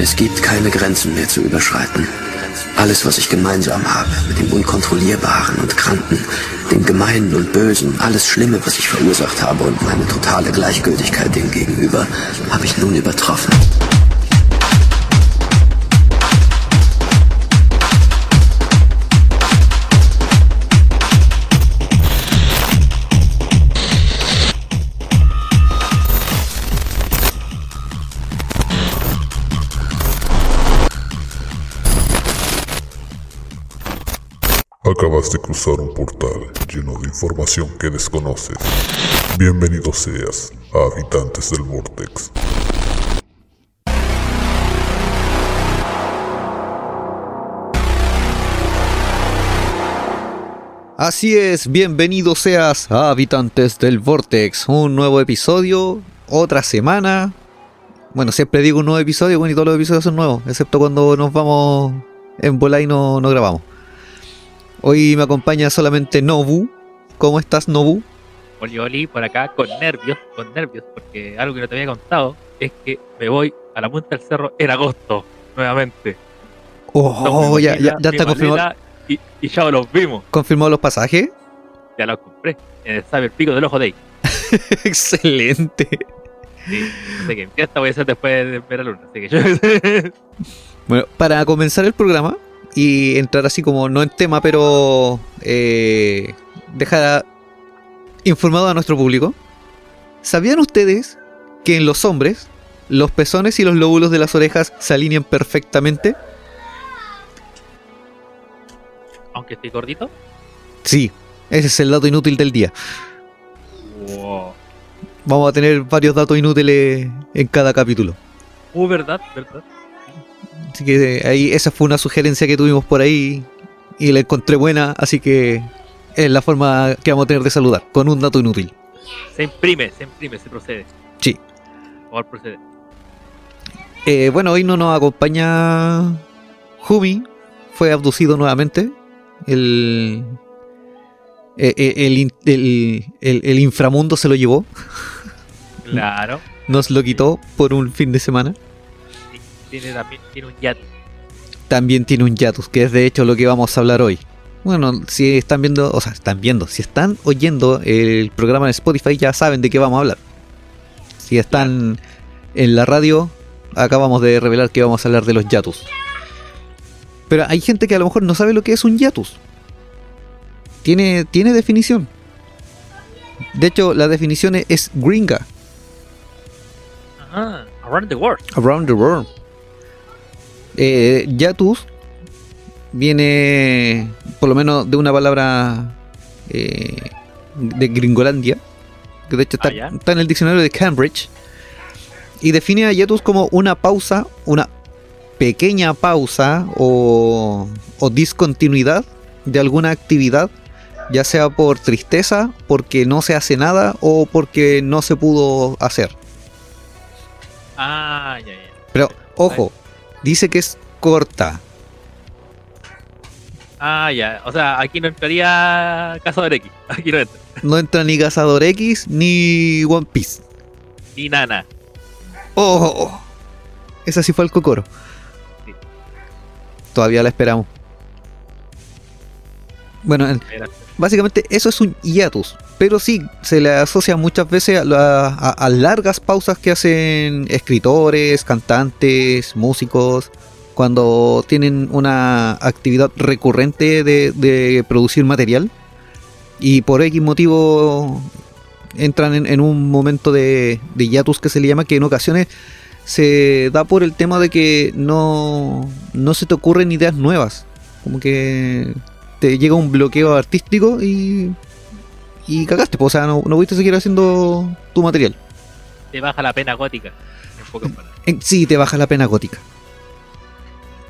Es gibt keine Grenzen mehr zu überschreiten. Alles, was ich gemeinsam habe mit dem Unkontrollierbaren und Kranken, dem Gemeinen und Bösen, alles Schlimme, was ich verursacht habe und meine totale Gleichgültigkeit dem gegenüber, habe ich nun übertroffen. Acabas de cruzar un portal lleno de información que desconoces. Bienvenido seas a Habitantes del Vortex. Así es, bienvenido seas a Habitantes del Vortex. Un nuevo episodio, otra semana. Bueno, siempre digo un nuevo episodio, bueno, y todos los episodios son nuevos, excepto cuando nos vamos en bola y no, no grabamos. Hoy me acompaña solamente Nobu. ¿Cómo estás, Nobu? Oli Oli por acá con nervios, con nervios, porque algo que no te había contado es que me voy a la punta del cerro en agosto, nuevamente. Oh, ya, ya, ya está confirmado, Y, y ya los vimos, confirmado los pasajes. ya los compré. En el el Pico del Ojo Day. Excelente. Sí, sé qué fiesta voy a hacer después de ver a luna. Así que yo. Bueno, para comenzar el programa y entrar así como no en tema, pero eh, dejar informado a nuestro público. ¿Sabían ustedes que en los hombres los pezones y los lóbulos de las orejas se alinean perfectamente? Aunque estoy gordito. Sí, ese es el dato inútil del día. Wow. Vamos a tener varios datos inútiles en cada capítulo. Uh, verdad, verdad. Así que eh, ahí esa fue una sugerencia que tuvimos por ahí y la encontré buena, así que es la forma que vamos a tener de saludar, con un dato inútil. Se imprime, se imprime, se procede. Sí. Por favor, procede. Eh, bueno, hoy no nos acompaña Jumi, fue abducido nuevamente. El, eh, eh, el- el inframundo se lo llevó, Claro. nos lo quitó por un fin de semana. Tiene también tiene un yate. También tiene un Yatus, que es de hecho lo que vamos a hablar hoy. Bueno, si están viendo, o sea, están viendo, si están oyendo el programa en Spotify ya saben de qué vamos a hablar. Si están en la radio, acabamos de revelar que vamos a hablar de los Yatus. Pero hay gente que a lo mejor no sabe lo que es un Yatus. Tiene, tiene definición. De hecho, la definición es- es gringa, Ajá. Around the world. Around the World. Eh, Yatus viene por lo menos de una palabra eh, de Gringolandia, que de hecho está, Ah, está en el diccionario de Cambridge, y define a Yatus como una pausa, una pequeña pausa o, o discontinuidad de alguna actividad, ya sea por tristeza, porque no se hace nada o porque no se pudo hacer. Ah, ya, ya. Pero, ojo, dice que es corta. Ah, ya. O sea, aquí no entraría Cazador X. Aquí no entra. No entra ni Cazador X ni One Piece. Ni Nana. ¡Oh! Esa sí fue el Cocoro. Sí. Todavía la esperamos. Bueno, básicamente eso es un hiatus. Pero sí, se le asocia muchas veces a, la- a- a largas pausas que hacen escritores, cantantes, músicos, cuando tienen una actividad recurrente de, de producir material y por X motivo entran en, en un momento de, de hiatus que se le llama, que en ocasiones se da por el tema de que no, no se te ocurren ideas nuevas. Como que te llega un bloqueo artístico y, y cagaste, pues, o sea, no, no pudiste seguir haciendo tu material. Te baja la pena gótica. En sí, te baja la pena gótica.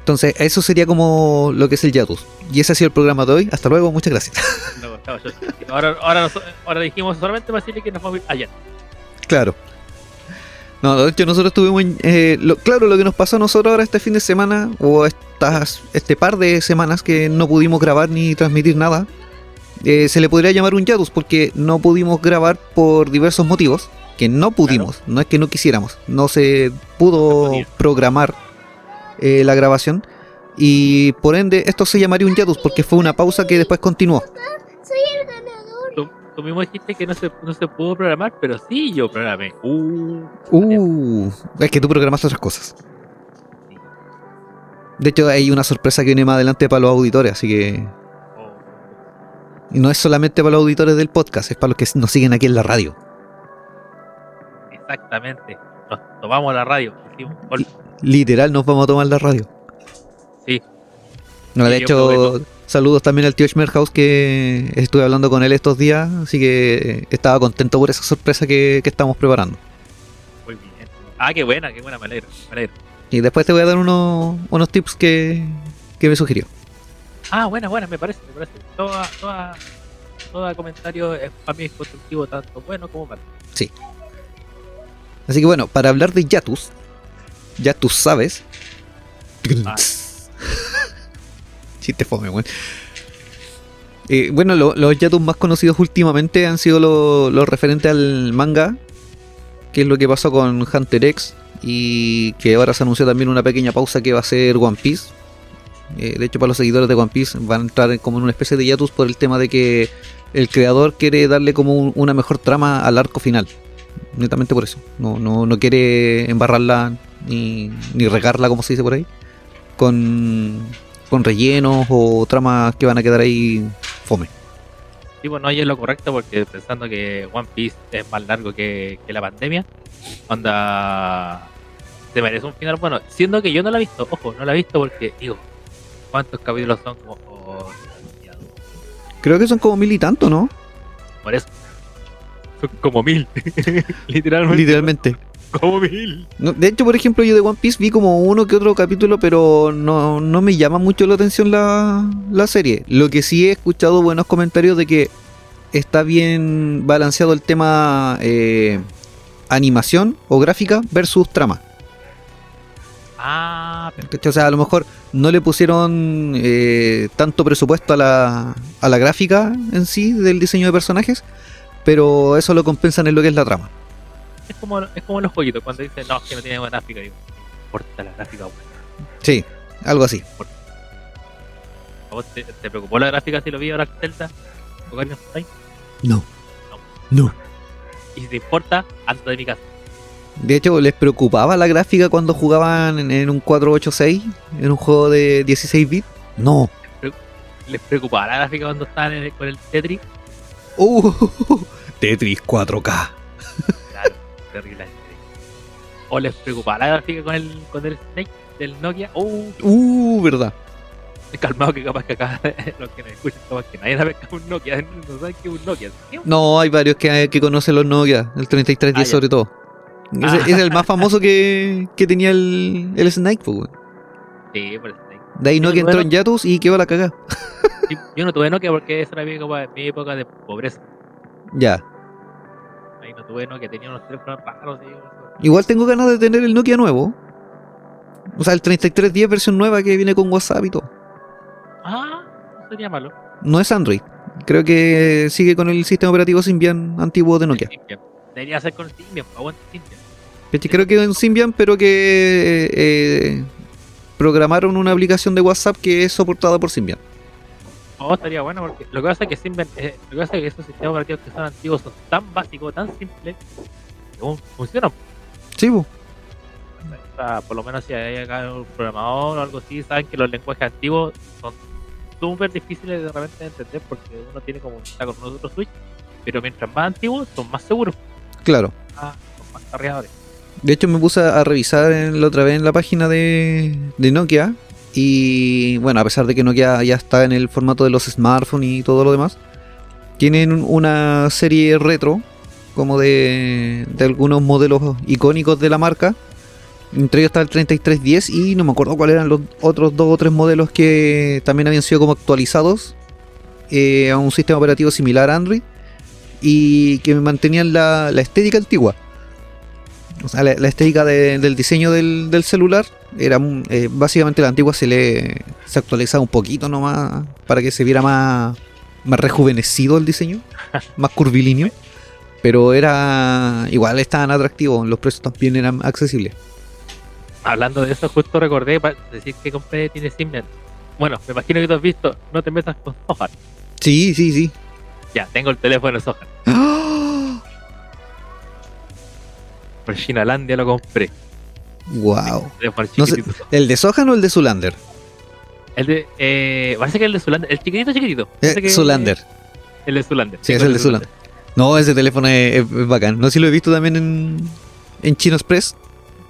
Entonces, eso sería como lo que es el Yatus. Y ese ha sido el programa de hoy. Hasta luego, muchas gracias. No, estaba yo. Ahora, ahora, nos- ahora dijimos solamente para decirle que nos vamos a ir allá. Claro. No, de hecho nosotros tuvimos, eh, lo- claro, lo que nos pasó a nosotros ahora este fin de semana, o estas, este par de semanas que no pudimos grabar ni transmitir nada, eh, se le podría llamar un Yatus porque no pudimos grabar por diversos motivos, que no pudimos, no es que no quisiéramos, no se pudo programar eh, la grabación. Y por ende, esto se llamaría un hiatus porque fue una pausa que después continuó. Tú, mismo dijiste que no se, no se pudo programar, pero sí yo programé. Uh, Uh, es que tú programaste otras cosas. De hecho, hay una sorpresa que viene más adelante para los auditores, así que. oh, Y no es solamente para los auditores del podcast, es para los que nos siguen aquí en la radio. exactamente. Nos tomamos la radio. Literal, nos vamos a tomar la radio. Sí. No, de hecho, saludos también al tío Schmerhaus que estuve hablando con él estos días, así que estaba contento por esa sorpresa que, que estamos preparando. Muy bien. Ah, qué buena, qué buena, me alegro. Me alegro. Y después te voy a dar unos, unos tips que, que me sugirió. Ah, buena, buena, me parece, me parece. Toda, toda, todo comentario es para mí es constructivo, tanto bueno como malo. Así que bueno, para hablar de Yatus, ya tú sabes. Ah. Eh, bueno, lo- los Yatus más conocidos últimamente han sido lo- los referentes al manga, que es lo que pasó con Hunter X, y que ahora se anunció también una pequeña pausa que va a ser One Piece. Eh, de hecho, para los seguidores de One Piece van a entrar en- como en una especie de Yatus por el tema de que el creador quiere darle como un- una mejor trama al arco final. Netamente por eso. No, no, no quiere embarrarla ni, ni regarla, como se dice por ahí, con, con rellenos o tramas que van a quedar ahí fome. Sí, bueno, y es lo correcto porque pensando que One Piece es más largo que, que la pandemia, onda se merece un final bueno, siendo que yo no la he visto, ojo, no la he visto porque digo, ¿cuántos capítulos son? Como, oh. Creo que son como mil y tanto, ¿no? por eso. Son como mil, literalmente. Literalmente. Como mil. No, de hecho, por ejemplo, yo de One Piece vi como uno que otro capítulo, pero no, no me llama mucho la atención la, la serie. Lo que sí he escuchado buenos comentarios de que está bien balanceado el tema eh, animación o gráfica versus trama. Ah. O sea, a lo mejor no le pusieron eh, tanto presupuesto a la, a la gráfica en sí del diseño de personajes, pero eso lo compensan en lo que es la trama. Es como, es como los jueguitos cuando dicen, no, es que no tiene buena gráfica. Digo, no importa la gráfica, weón. Sí, algo así. ¿A vos te, te preocupó la gráfica si lo vi ahora Zelda? o Ocarina of Time? No. No. Y si te importa, anda de mi casa. De hecho, les preocupaba la gráfica cuando jugaban en, en un 486, en un juego de 16 bits. No. ¿Les preocupaba la gráfica cuando estaban en el- con el Tetris? Uh, Tetris 4K. Terrible. ¿O les preocupaba la gráfica con el, con el Snake del Nokia? Uh, Uh, verdad. calmado que capaz que acá los que nos escuchan, capaz que nadie sabe que es un Nokia, no saben que es un Nokia. No, hay varios que, que conocen los Nokia, el 3310 Ah, ya. sobre todo. Ah. es el más famoso que, que tenía el, el Snake, pues. Sí, por el Snake. De ahí Nokia entró en Yatus y quedó la cagada. Yo no tuve Nokia porque esa era mi época, mi época de pobreza. Ya. Ahí no tuve Nokia, tenía unos teléfonos raros. y- Igual tengo ganas de tener el Nokia nuevo. O sea, el 3310 versión nueva que viene con WhatsApp y todo. Ah, no sería malo. No es Android. Creo que sigue con el sistema operativo Symbian antiguo de Nokia. Symbian. Debería ser con Symbian, aguante Symbian. Creo que en Symbian, pero que eh, programaron una aplicación de WhatsApp que es soportada por Symbian. Oh, estaría bueno porque lo que pasa es que eh, lo que pasa es que esos sistemas operativos que son antiguos son tan básicos, tan simples, que aún funcionan. Sí, po. O sea, por lo menos si hay acá un programador o algo así, saben que los lenguajes antiguos son súper difíciles de de entender porque uno tiene como está con nosotros Switch, pero mientras más antiguos son más seguros, claro. más- son más cargadores. De hecho, me puse a revisar en- la otra vez en la página de, de Nokia. Y bueno, a pesar de que Nokia ya está en el formato de los smartphones y todo lo demás, tienen una serie retro, como de, de algunos modelos icónicos de la marca. Entre ellos está el 3310 y no me acuerdo cuáles eran los otros dos o tres modelos que también habían sido como actualizados eh, a un sistema operativo similar a Android y que mantenían la, la estética antigua. O sea, la, la estética de- del diseño del, del celular era mm, eh, básicamente la antigua se le se actualizaba un poquito nomás para que se viera más, más rejuvenecido el diseño, más curvilíneo. Pero era igual estaban atractivos, los precios también eran accesibles. Hablando de eso, justo recordé para decir que compré tiene Symbian. Bueno, me imagino que tú has visto, no te metas con Sohan. Sí, sí, sí. Ya, tengo el teléfono de Sohan. Por Chinalandia lo compré. Wow. No sé. ¿El de Sohan o el de Zulander? El de, eh, parece que el de Zulander, el chiquitito chiquitito. Eh, que- Zulander. El de Zulander. Sí, es el de Zulander. No, ese teléfono es, es- es bacán. No sé si lo he visto también en, en Chino Express.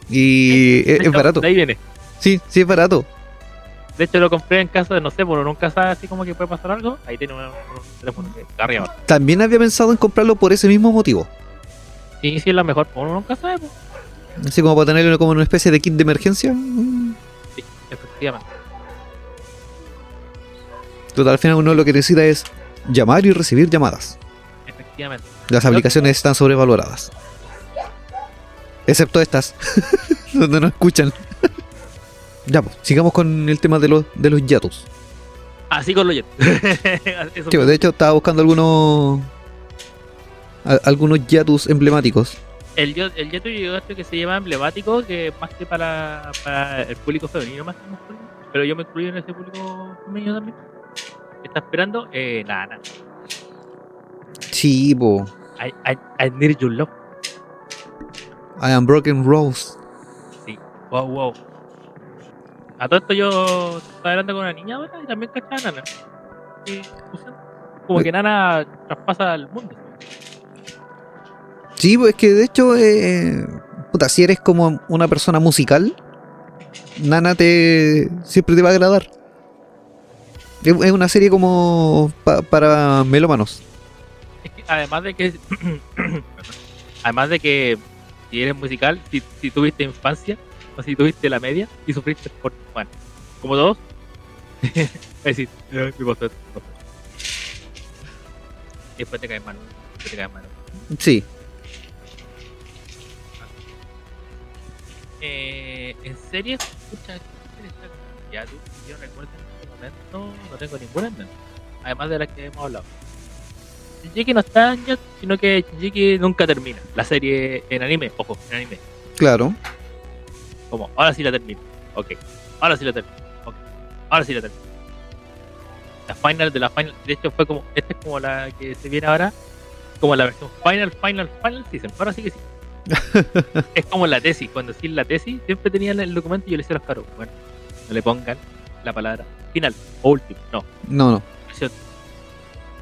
Y es, hecho, barato. De ahí viene. Sí, sí, es barato. De hecho, lo compré en casa de, no sé, por un casa así como que puede pasar algo. Ahí tiene un, un teléfono que está arriba. También había pensado en comprarlo por ese mismo motivo. Y si es la mejor, por uno nunca sabe, pues. Así como para tenerlo como una especie de kit de emergencia. Sí, efectivamente. Total, al final uno lo que necesita es llamar y recibir llamadas. Efectivamente. Las aplicaciones están sobrevaloradas. Excepto estas, donde no escuchan. ya, pues, sigamos con el tema de los, de los yatus. Así con lo Jet. Eso Sí, pues, de hecho, estaba buscando algunos a- algunos yatus emblemáticos. el, el Jet yo creo que se llama emblemático, que más que para, para el público femenino, más que masculino. Pero yo me incluyo en ese público femenino también. Está esperando, eh, nada, nada. Sí, po. I, I, I need your love. I am Broken Rose. Sí, wow, wow. A todo esto yo estaba hablando con una niña ahora y también cachaba a Nana. Como que Nana traspasa el mundo. Sí, pues es que de hecho, eh, puta, si eres como una persona musical, Nana te siempre te va a agradar. Es una serie como pa- para melómanos. Es que además de que además de que si eres musical, si, si tuviste infancia o si tuviste la media y sufriste por bueno, como todos, es decir, después te caes mal, después te caes mal. Sí. Eh, en series, escucha, ya tú, yo recuerdo en este momento, no tengo ninguna en mente, además de las que hemos hablado. Shingeki no está en sino que Shingeki nunca termina. La serie en anime, ojo, en anime. Claro. Como, ahora sí la termino. Ok. Ahora sí la termino. Ok. Ahora sí la termino. La final de la final. De hecho, fue como. Esta es como la que se viene ahora. Como la versión final, final, final season. Ahora sí que sí. es como la tesis. Cuando sí la tesis, siempre tenían el documento y yo le decía a los caros. Bueno, no le pongan la palabra final o último. No. No, no.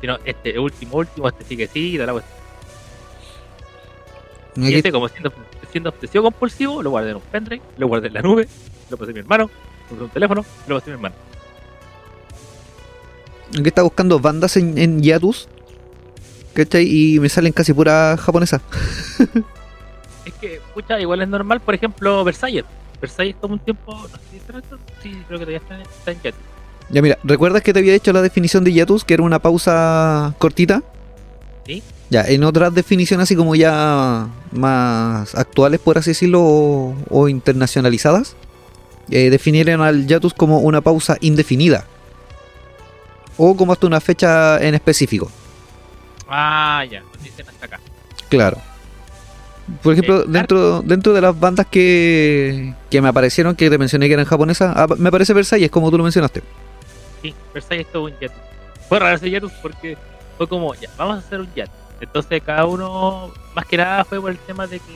Sino este último, último, este sí que sí, y da la cuestión. Y este, como siendo, siendo obsesivo compulsivo, lo guardé en un pendrive, lo guardé en la nube, lo pasé a mi hermano, lo pasé a un teléfono, lo pasé a mi hermano. aquí está buscando bandas en, en Yatus. ¿Cachai? Y me salen casi pura japonesa. Es que, pucha, igual es normal, por ejemplo, Versalles. Versalles tomó un tiempo, no sé si está sí, creo que todavía está, está en Jet. Ya mira, ¿recuerdas que te había hecho la definición de Yatus? Que era una pausa cortita. Sí. Ya, en otras definiciones así como ya más actuales, por así decirlo, o, o internacionalizadas, eh, definieron al Yatus como una pausa indefinida. O como hasta una fecha en específico. Ah, ya, nos dicen hasta acá. Claro. Por ejemplo, Eh, dentro, dentro de las bandas que, que me aparecieron, que te mencioné que eran japonesas, ah, me parece Versalles, como tú lo mencionaste. Sí, Versalles tuvo un jet. Fue raro ese jet porque fue como, ya, vamos a hacer un jet. Entonces cada uno, más que nada fue por el tema de que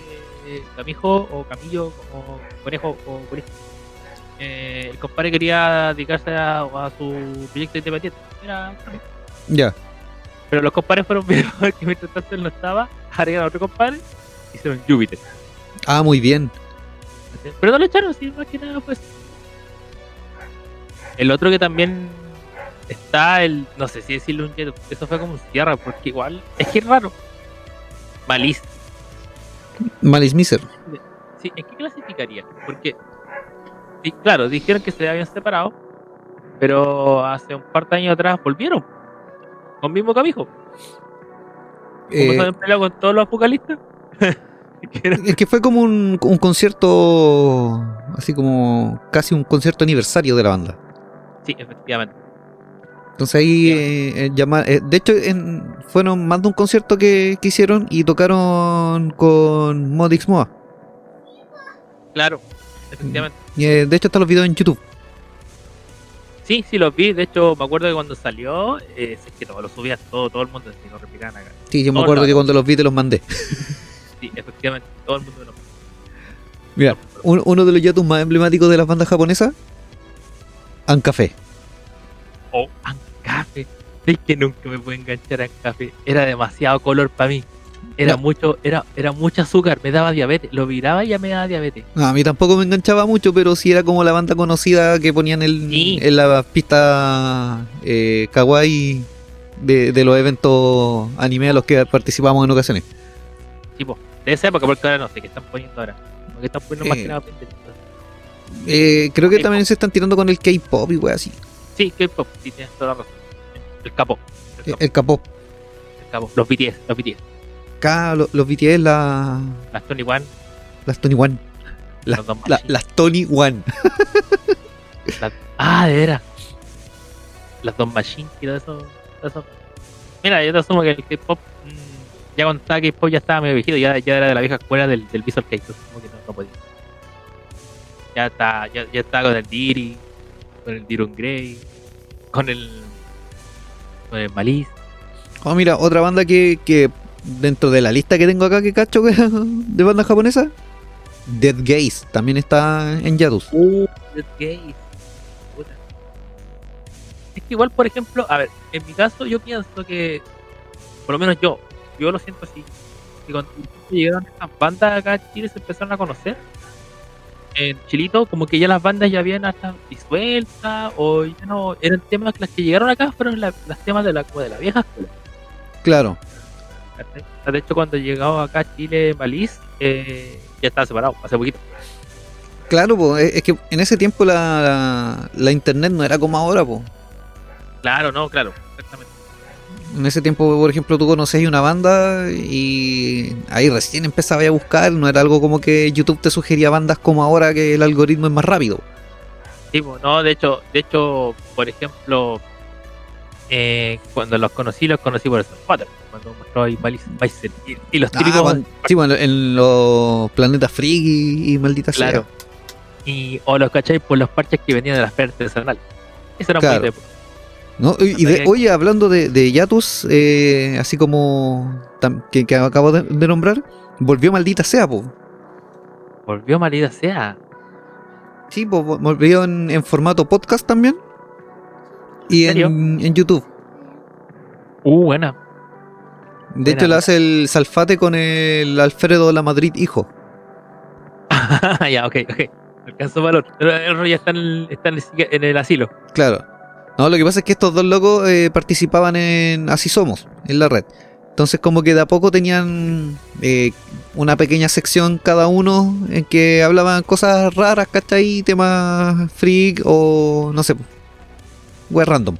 eh, Camijo o Camillo o Conejo o Conejo, eh, el compadre quería dedicarse a, a su proyecto independiente. Era. Ya. Pero los compadres fueron bien porque mientras tanto él no estaba, agregaron a otro compadre hicieron Júpiter. Ah, muy bien. Pero no lo echaron, sí, más que nada pues. El otro que también está el, no sé si decirle un jet, eso fue como un cierre, porque igual, es que es raro. Malice. Malice Miser. Sí, ¿en qué clasificaría? Porque, sí, claro, dijeron que se habían separado, pero hace un par de años atrás volvieron. Con mismo camijo. Como Eh, se peleado con todos los apocalistas. Es que fue como un, un concierto, así como casi un concierto aniversario de la banda. sí, efectivamente. Entonces ahí, eh, eh, llama- eh, de hecho, en- fueron más de un concierto que, que hicieron y tocaron con Modix Moa. Claro. efectivamente. Y, eh, de hecho, están los videos en YouTube. Sí, sí los vi. De hecho, me acuerdo que cuando salió, eh, es que todo, lo subía todo, todo el mundo, si lo replicaban acá. Sí, yo me acuerdo que cuando los vi te los mandé. Sí, efectivamente, todo el mundo lo Mira, un- uno de los yatus más emblemáticos de las bandas japonesas, Ancafé. Oh, Ancafe. Es que nunca me pude enganchar a Ancafe. Era demasiado color para mí. Era No. mucho, era, era mucho azúcar, me daba diabetes. Lo viraba y ya me daba diabetes. No, a mí tampoco me enganchaba mucho, pero sí era como la banda conocida que ponían el, Sí. en la pista eh, kawaii de, de los eventos anime a los que participamos en ocasiones. Tipo, de esa época, porque ahora no sé qué están poniendo ahora. Porque están poniendo más que nada. Eh, creo que K-pop. también se están tirando con el K-pop y wey así. Sí, K-pop, sí, tienes toda la razón. El capo. El Eh, K-pop. Los BTS, los BTS. Acá lo- los BTS, la, Las Tony One, las Tony One. La- los dos la- Machine. las Tony One. Las- ah, de veras. Las dos machines y todo eso, todo eso. Mira, yo te asumo que el K-pop, mm, ya estaba K-pop ya estaba medio viejito, ya, ya era de la vieja escuela del, del Visual K, entonces como que no, no podía. Ya está, ya, ya está con el Diri, con el Dirun Grey, con el. con el Malice. Oh, mira, otra banda que, que dentro de la lista que tengo acá que cacho que- de bandas japonesas, Dead Gaze también está en Yatus. Uh, Dead Gaze. Puta. Es que igual, por ejemplo, a ver, en mi caso yo pienso que, por lo menos yo, yo lo siento así, que cuando llegaron estas bandas acá a Chile se empezaron a conocer, en Chilito como que ya las bandas ya habían hasta disueltas o ya no, eran temas que las que llegaron acá fueron la- las temas de la, como de la vieja escuela. Claro. De hecho, cuando llegaba acá a Chile Malice, eh, ya estaba separado, hace poquito. Claro, po, es que en ese tiempo la, la internet no era como ahora, po. Claro, no, claro. En ese tiempo, por ejemplo, tú conocías una banda y ahí recién empezabas a buscar, no era algo como que YouTube te sugería bandas como ahora que el algoritmo es más rápido. Sí, no, de hecho, de hecho, por ejemplo, eh, cuando los conocí, los conocí por Potter, cuando mostró ahí Bison, y, y los Ah, típicos, cuando- sí, bueno, en los planetas Freak y, y maldita sea. claro, y o los cacháis por los parches que venían de las ferias artesanales. Eso era Claro. muy. ¿No? Y de- oye, hablando de, de Yatus, eh, así como tam- que, que acabo de, de nombrar, volvió maldita sea, po. Volvió Malida sea. Sí, po, volvió en, en formato podcast también. Y ¿En en, en YouTube. Uh, buena. De Buena, hecho, buena. hace el salfate con el Alfredo La Madrid hijo. ya, ok, ok. Alcanzó valor. El rollo está en el, está en el asilo. Claro. No, lo que pasa es que estos dos locos eh, participaban en Así Somos, en la red. Entonces como que de a poco tenían eh, una pequeña sección cada uno en que hablaban cosas raras, ¿cachai? Temas freak o no sé, web random.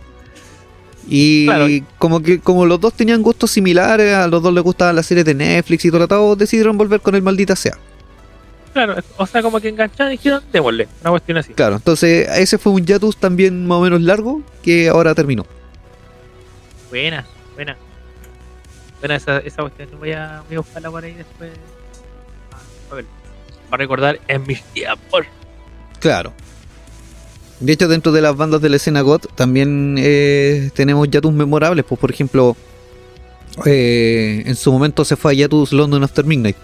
Y Claro. como que como los dos tenían gustos similares, a los dos les gustaban las series de Netflix y todo, todo decidieron volver con el maldita sea. Claro, o sea, como que engancharon y dijeron, démosle. Una cuestión así. Claro, entonces ese fue un Yatus también más o menos largo que ahora terminó. Buena, buena. Buena esa, esa cuestión. Voy a, voy a buscarla por ahí después. Ah, a ver. Para recordar en mis tiempos. Claro. De hecho, dentro de las bandas de la escena GOT también eh, tenemos Yatus memorables. Pues, por ejemplo, eh, en su momento se fue a Yatus London After Midnight.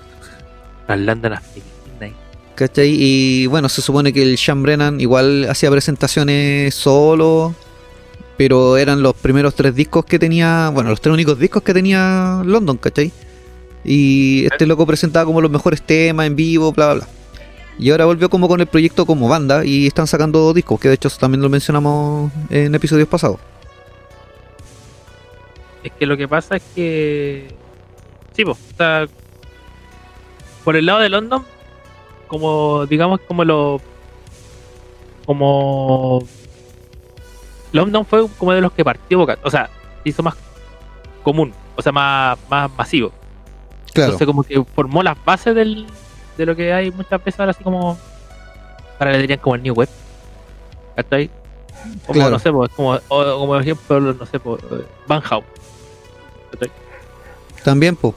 Las London After Midnight. ¿Cachai? Y bueno, se supone que el Sean Brennan igual hacía presentaciones solo. Pero eran los primeros tres discos que tenía. Bueno, los tres únicos discos que tenía London, ¿cachai? Y este loco presentaba como los mejores temas en vivo, bla, bla, bla. Y ahora volvió como con el proyecto como banda y están sacando discos, que de hecho también lo mencionamos en episodios pasados. Es que lo que pasa es que. Sí, pues, por el lado de London, como digamos, como lo. Como. London fue como de los que partió Boca. O sea, se hizo más común, o sea, más, más masivo. Claro, Entonces, como que formó las bases del, de lo que hay muchas veces ahora, así como. Ahora le dirían como el New Web. ¿Cachai? Como, Claro. no sé, pues, como, o, como por ejemplo, no sé, pues, Van Hau. También, pues.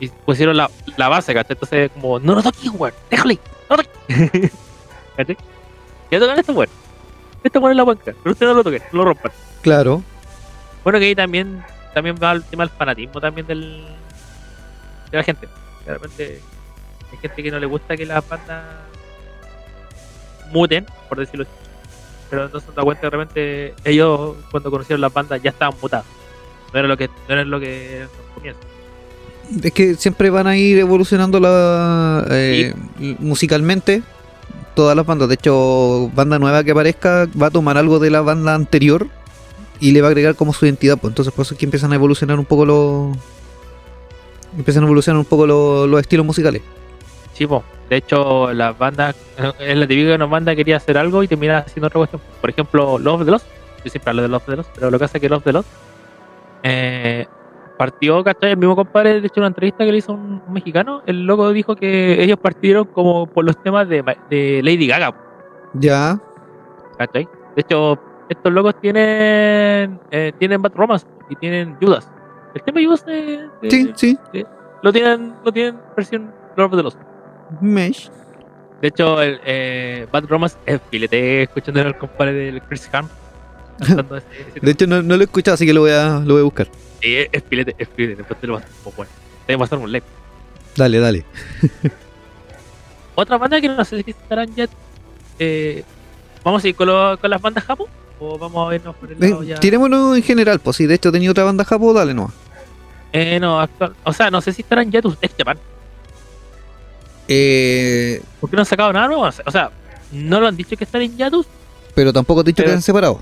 Y pusieron la, la base, ¿cachai? Entonces, como, no lo toques, weón, déjale, no lo toques. ¿Cachai? Ya tocan esto bueno. Esto bueno es la banca, pero ustedes no lo toquen, no lo rompan. Claro. Bueno, que ahí también, también va el tema del fanatismo también del, de la gente. De repente hay gente que no le gusta que las bandas muten, por decirlo así. Pero no se da cuenta que de repente ellos cuando conocieron las bandas ya estaban mutados. No era lo que, no era lo que. Es que siempre van a ir evolucionando la, eh, musicalmente todas las bandas. De hecho, banda nueva que aparezca va a tomar algo de la banda anterior y le va a agregar como su identidad. Pues entonces por eso es que empiezan a evolucionar un poco los empiezan a evolucionar un poco los, los estilos musicales. Sí, po. de hecho, las bandas, es la típica que una banda quería hacer algo y termina haciendo otra cuestión. Por ejemplo, Love the Lost, yo siempre hablo de Love the Lost, pero lo que hace es que Love the Lost eh, partió, ¿cachai? El mismo compadre, de hecho, en una entrevista que le hizo un, mexicano, el loco dijo que ellos partieron como por los temas de, de Lady Gaga, Ya, ¿cachai? De hecho, estos locos tienen eh, tienen Bad Romance y tienen Judas. El tema de Judas eh, eh, sí, sí. lo tienen lo tienen versión Love the Lost. Mesh. De hecho, el eh, Bad Romance es filete escuchando al compadre del Chris ese De hecho, no, no lo he escuchado, así que lo voy a, lo voy a buscar. Sí, es, filete, es filete. Después te lo vas a hacer bueno. Te voy a pasar un like. Dale, dale. Otra banda que no sé si estarán ya. Eh, ¿Vamos a ir con, lo- con las bandas Japón? ¿O vamos a vernos por el lado Eh, ya? tirémonos en general, pues si de hecho tenía otra banda japo, dale no. Eh, no, actual. O sea, no sé si estarán ya tus ex Japan. Eh, ¿Por qué no han sacado nada nuevo? O sea, no lo han dicho que están en Yatus, pero tampoco te he dicho Pero- que han separado.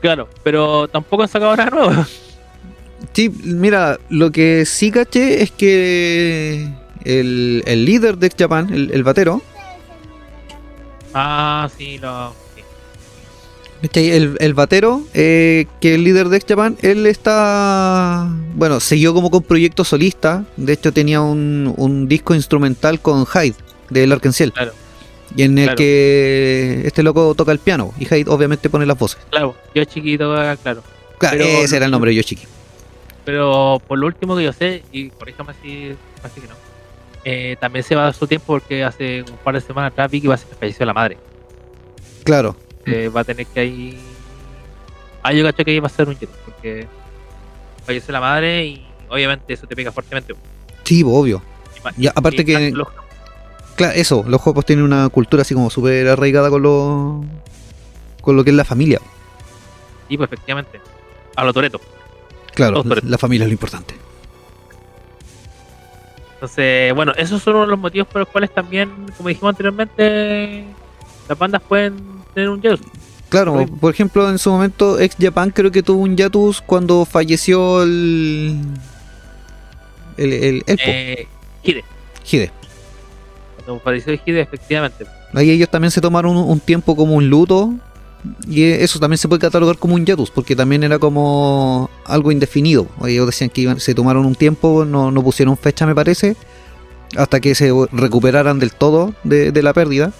claro, pero tampoco han sacado nada nuevo. Sí, mira, lo que sí caché es que el, el líder de Japan, el, el batero, Ah, sí, lo. el, el batero, eh, que es el líder de Ex Japan, él está, bueno, siguió como con proyecto solista, de hecho tenía un, un disco instrumental con Hyde, del Arkenciel, Claro, y en el claro. que este loco toca el piano, y Hyde obviamente pone las voces. claro. Yo chiquito, ah, claro. Claro, Pero- ese era el nombre de Yoshiki. Pero por lo último que yo sé, y corríjame si así que no, eh, también se va a dar su tiempo porque hace un par de semanas atrás vi que va a ser falleció la madre. Claro, Eh, va a tener que ahí. Ah, yo cacho que ahí va a ser un jeto, porque falleció la madre y obviamente eso te pega fuertemente. sí, obvio. Y aparte y que- los- Claro, eso, los juegos tienen una cultura así como súper arraigada con lo, con lo que es la familia. Sí, pues efectivamente. A los Toreto. Claro, la, familia es lo importante. Entonces, bueno, esos son uno de los motivos por los cuales también, como dijimos anteriormente, las bandas pueden tener un jeto. Claro, por ejemplo, en su momento Ex Japan creo que tuvo un hiatus cuando falleció el el el, el Eh, Hide. Hide. Cuando falleció Hide, efectivamente. Ahí ellos también se tomaron un, un tiempo como un luto y eso también se puede catalogar como un hiatus porque también era como algo indefinido. Ellos decían que se tomaron un tiempo, no, no pusieron fecha me parece, hasta que se recuperaran del todo de, de la pérdida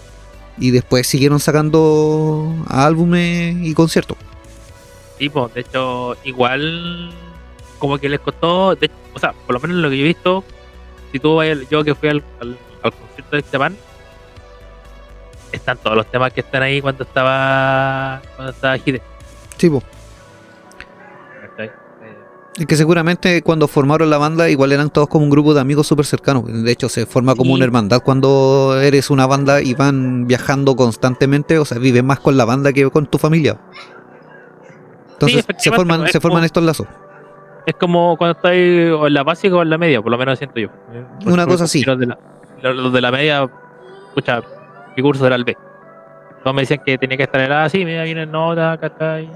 y después siguieron sacando álbumes y conciertos. Sí, pues, de hecho, igual como que les costó, de- o sea, por lo menos lo que yo he visto, si tú yo que fui al, al, concierto de Japan, están todos los temas que están ahí cuando estaba cuando estaba Hide. Sí. Eh, Es que seguramente cuando formaron la banda igual eran todos como un grupo de amigos súper cercanos. De hecho, se forma como Sí. una hermandad cuando eres una banda y van viajando constantemente. O sea, vives más con la banda que con tu familia. Entonces se forman, se forman como- estos lazos. Es como cuando estáis o en la básica o en la media, por lo menos siento yo. Una cosa así. Los de la, los de la media, escucha, mi curso era el B. Todos me decían que tenía que estar en el A, sí, mira, viene nota, ¿cachai?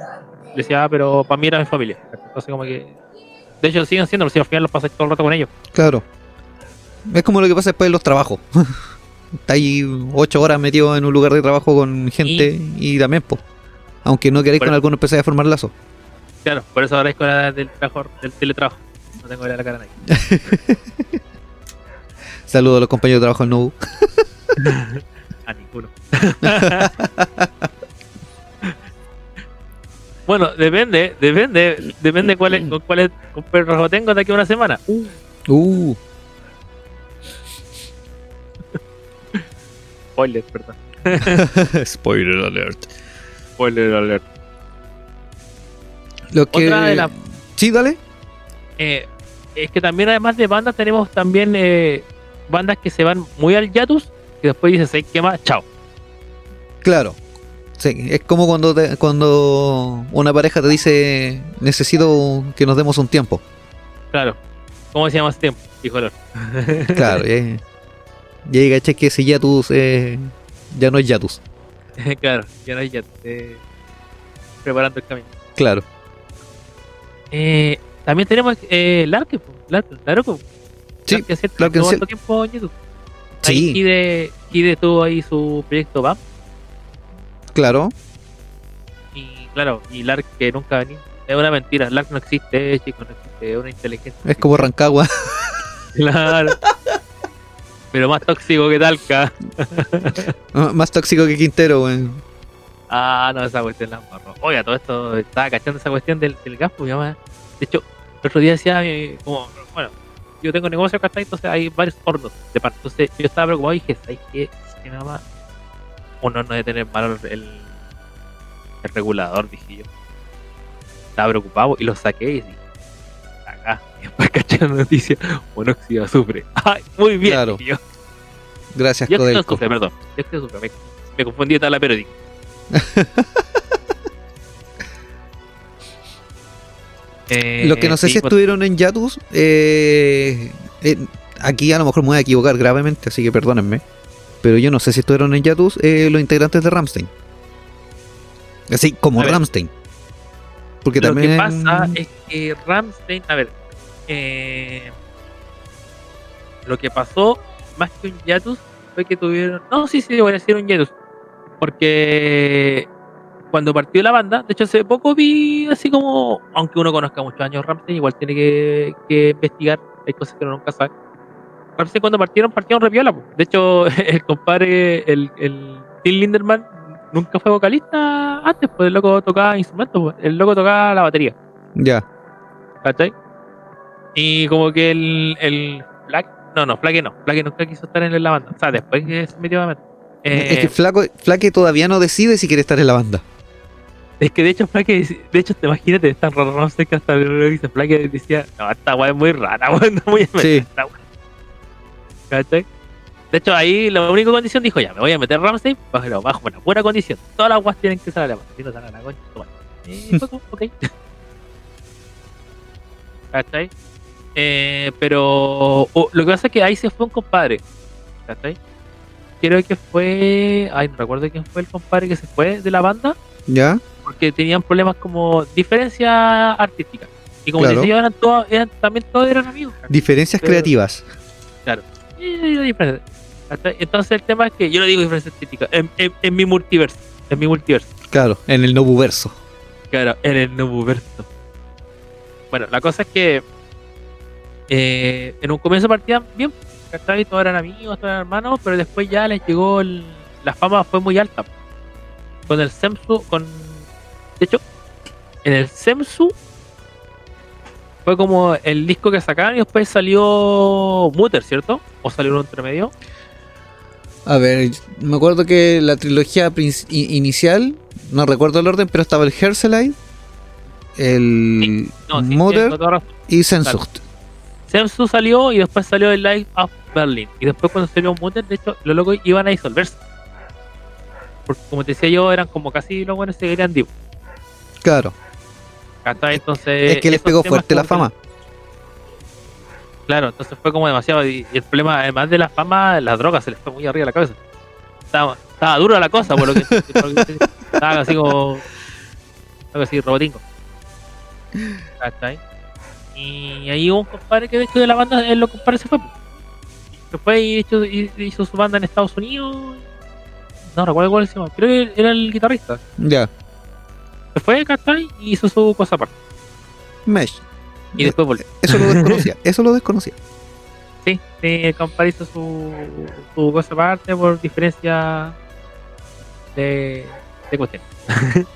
Decía, ah, pero para mí era mi familia. Entonces, como que. De hecho, siguen siendo, si al final los pasé todo el rato con ellos. Claro. Es como lo que pasa después de los trabajos. Está ahí ocho horas metido en un lugar de trabajo con gente y, también, po. Aunque no queréis con algunos empezáis a formar lazos. Claro, por eso agradezco la del, trabajo, del teletrabajo. No tengo que la cara a nadie. Saludos a los compañeros de trabajo del Nobu. A ninguno. bueno, depende, depende, depende cuál es, con cuál es, con trabajo tengo de aquí a una semana. Uh, Spoiler, perdón. Spoiler alert. Spoiler alert. Lo que... Otra de las Sí, dale. eh, es que también además de bandas tenemos también eh, bandas que se van muy al Yatus y después dices, ¿sabes qué más? Chao. Claro. Sí, es como cuando, te- cuando una pareja te dice necesito que nos demos un tiempo. Claro. ¿Cómo se llama ese tiempo? Dijo el otro. Claro, eh. Y ahí caché que ese Yatus eh, ya no es Yatus. claro, ya no hay Yatus. eh, preparando el camino. Claro. Eh, también tenemos eh, Larke, po, Larke, Laroco. Sí, sí. harto tiempo en YouTube. Sí. Ahí Hide, Hide tuvo ahí su proyecto BAM. Claro. Y claro, y Lark que nunca venía. Es una mentira, Lark no existe, chico, no existe, es una inteligencia. Es como Rancagua. Claro. Pero más tóxico que Talca. Más tóxico que Quintero, weón. Ah, no, esa cuestión la embarró. Oiga, todo esto, estaba cachando esa cuestión del, del gas, pues. De hecho, el otro día decía, eh, como, bueno, yo tengo negocio acá, entonces hay varios hornos de parte. Entonces yo estaba preocupado y dije, ¿sabes qué? Que mi mamá, uno no debe tener malo el, el regulador, dije yo. Estaba preocupado y lo saqué y dije, acá. Y después caché la noticia, monóxido de azufre. Ay, muy bien, Claro. dije yo. Gracias, Dióxido de Codelco. azufre, perdón. Dióxido de azufre, me, me confundí de tabla periódica. Eh, Los que no sé si pues, estuvieron en Yatus, eh, eh, aquí a lo mejor me voy a equivocar gravemente, así que perdónenme. Pero yo no sé si estuvieron en Yatus eh, los integrantes de Ramstein. Así como. Ramstein. Porque lo también. que pasa es que Ramstein, a ver, eh, lo que pasó más que un hiatus fue que tuvieron, no, sí, sí, voy a decir un hiatus, porque cuando partió la banda, de hecho hace poco vi así como, aunque uno conozca muchos años Ramstein, igual tiene que, que investigar, hay cosas que uno nunca sabe. Ramstein cuando partieron, partieron repiola, po. de hecho el compadre, el, el Till Linderman nunca fue vocalista antes, pues el loco tocaba instrumentos, el loco tocaba la batería. Ya. ¿Cachai? Y como que el, el Flaque, no, no, Flaque no, Flaque nunca quiso estar en la banda. O sea, después que se metió a meter. Eh, es que Flaco, Flaque todavía no decide si quiere estar en la banda. Es que de hecho Flaque, de hecho te imagínate, tan raro, no sé que hasta lo dice Flaque decía, no, esta weá es muy rara, weón, no voy a meter Sí. esta weá. ¿Cachai? De hecho, ahí la única condición dijo, ya, me voy a meter Ramsey, pero bajo una buena condición. Todas las weas tienen que salir a la. Si no salen a la concha, toma. Y como, ok. ¿Cachai? Eh, pero oh, lo que pasa es que ahí se fue un compadre. ¿Cachai? Creo que fue. Ay, no recuerdo quién fue el compadre que se fue de la banda. ¿Ya? Porque tenían problemas como diferencia artística. Y como Claro. decía, yo, eran todos, eran, también todos eran amigos. Diferencias Pero- creativas. ¿Cachai? Entonces el tema es que yo no digo diferencia artística. En, en- en mi multiverso. En mi multiverso. Claro, en el Nobuverso. Claro, en el Nobuverso. Bueno, la cosa es que eh, en un comienzo partían bien, ¿cachai? Todos eran amigos, todos eran hermanos, pero después ya les llegó el- la fama fue muy alta. Con el Semsu, con de hecho, en el Semsu fue como el disco que sacaron y después salió Mutter, ¿cierto? O salió uno entre medio. A ver, me acuerdo que la trilogía inicial, no recuerdo el orden, pero estaba el Herselite, el No, sí, y Sensucht. Semsu salió y después salió el Live of Berlin. Y después cuando salió Mutter, de hecho, los locos iban a disolverse. Porque como te decía yo, eran como casi los buenos se querían divo. Claro. Entonces. es que les pegó fuerte la fama. que- Claro, entonces fue como demasiado. Y, y el problema, además de la fama, las drogas se les fue muy arriba de la cabeza. Estaba, estaba dura la cosa, por lo que, por lo que estaba así como. Algo así, robotingo. ¿Cachai? Y ahí hubo un compadre que de hecho de la banda, él lo compadre se fue. pues. Se fue y hizo, y- hizo su banda en Estados Unidos. No recuerdo cuál se llama, creo que era el guitarrista. Ya, Se fue, ¿cachai? Y hizo su cosa aparte. Mesh. Y después volvió. Eso lo desconocía, eso lo desconocía. Sí, sí, el compadre hizo su, su cosa aparte por diferencia de, de cuestión.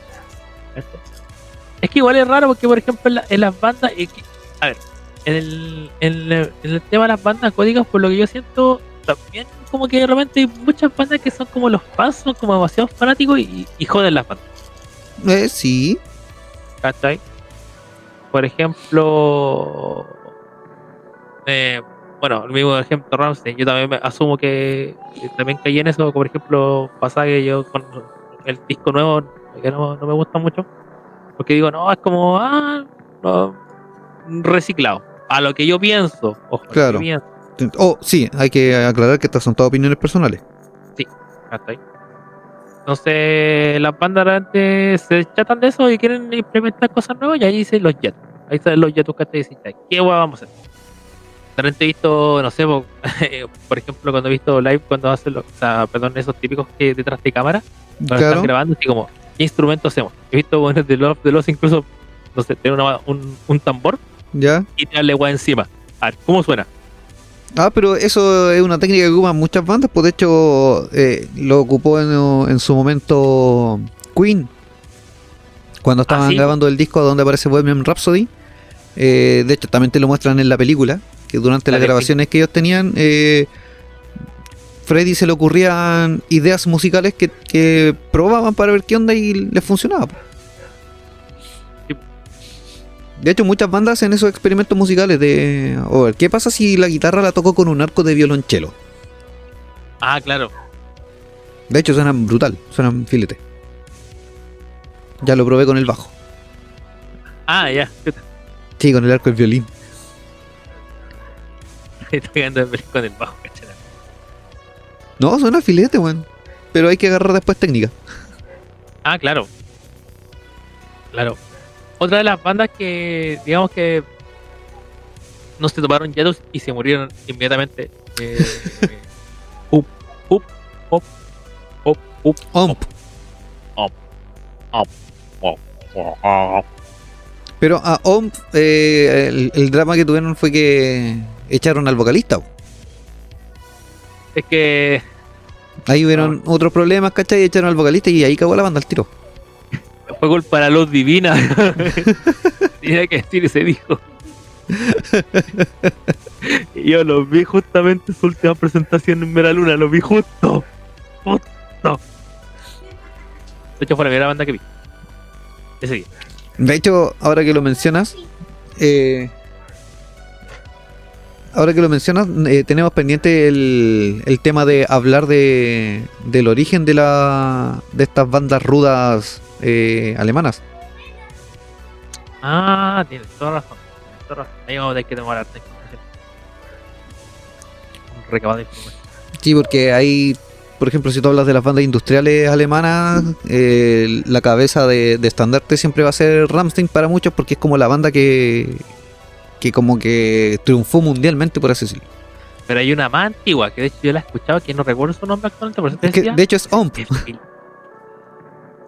es que igual es raro porque, por ejemplo, en, la- en las bandas, es que- a ver, en el, en, el, en el tema de las bandas códigas, por lo que yo siento, también como que de repente hay muchas bandas que son como los fans, son como demasiado fanáticos y, y joden las bandas. Eh, sí. ¿Cachai? Por ejemplo, eh, bueno, el mismo ejemplo Ramsey, yo también me asumo que, también caí en eso, por ejemplo, pasaba que yo con el disco nuevo, que no, no me gusta mucho, porque digo, no, es como, ah, no, reciclado, a lo que yo pienso, ojo, Claro. pienso, Oh, sí, hay que aclarar que estas son todas opiniones personales. ¿cachai? Entonces, las bandas realmente se chatan de eso y quieren implementar cosas nuevas y ahí dicen los Jet. Ahí salen los Jet que te dicen, ¿qué hueá vamos a hacer? De repente he visto, no sé, po, por ejemplo, cuando he visto live, cuando hacen los, o sea, perdón, esos típicos que detrás de cámara, cuando Claro. están grabando, así como, ¿qué instrumento hacemos? He visto bueno, de los, de los incluso, no sé, tener una- un, un tambor ¿Ya? y tirarle hueá encima. A ver, ¿cómo suena? Ah, pero eso es una técnica que ocupan muchas bandas, pues de hecho eh, lo ocupó en, en su momento Queen, cuando estaban sí? grabando el disco donde aparece Bohemian Rhapsody. Eh, de hecho, también te lo muestran en la película, que durante La las grabaciones que ellos tenían, eh, Freddy se le ocurrían ideas musicales que, que probaban para ver qué onda y les funcionaba. De hecho, muchas bandas hacen esos experimentos musicales de... O ver, ¿qué pasa si la guitarra la toco con un arco de violonchelo? Ah, claro. De hecho, suenan brutal, suenan filete. Ya lo probé con el bajo. Ah, ya. Sí, con el arco del violín. Estoy con el bajo. No, suena filete, weón. Pero hay que agarrar después técnica. Ah, claro. Claro. Otra de las bandas que, digamos que no se tomaron Yados y se murieron inmediatamente. Eh, up, up, up, up, up, Omp. up, up, up. Pero a Omp, eh, el, el drama que tuvieron fue que echaron al vocalista. Es que Ahí hubieron otros problemas, ¿cachai? Y echaron al vocalista y ahí cagó la banda al tiro. Fue culpa de la luz divina. Tenía que decir ese dijo. yo los vi justamente en su última presentación en Meraluna, los vi justo. Justo. De hecho, fue la primera banda que vi. Ese. De hecho, ahora que lo mencionas, eh, ahora que lo mencionas, eh, tenemos pendiente el, el tema de hablar de, del origen de la de estas bandas rudas eh, alemanas. Ah, tienes toda razón. Tienes toda razón. Ahí vamos a tener que tomar harta información. Sí, porque hay, por ejemplo, si tú hablas de las bandas industriales alemanas, eh, la cabeza de, de estandarte siempre va a ser Rammstein para muchos porque es como la banda que que como que triunfó mundialmente, por así decirlo. Pero hay una más antigua que de hecho yo la he escuchado que no recuerdo su nombre actualmente, por eso te Es que, decía. de hecho es OMP.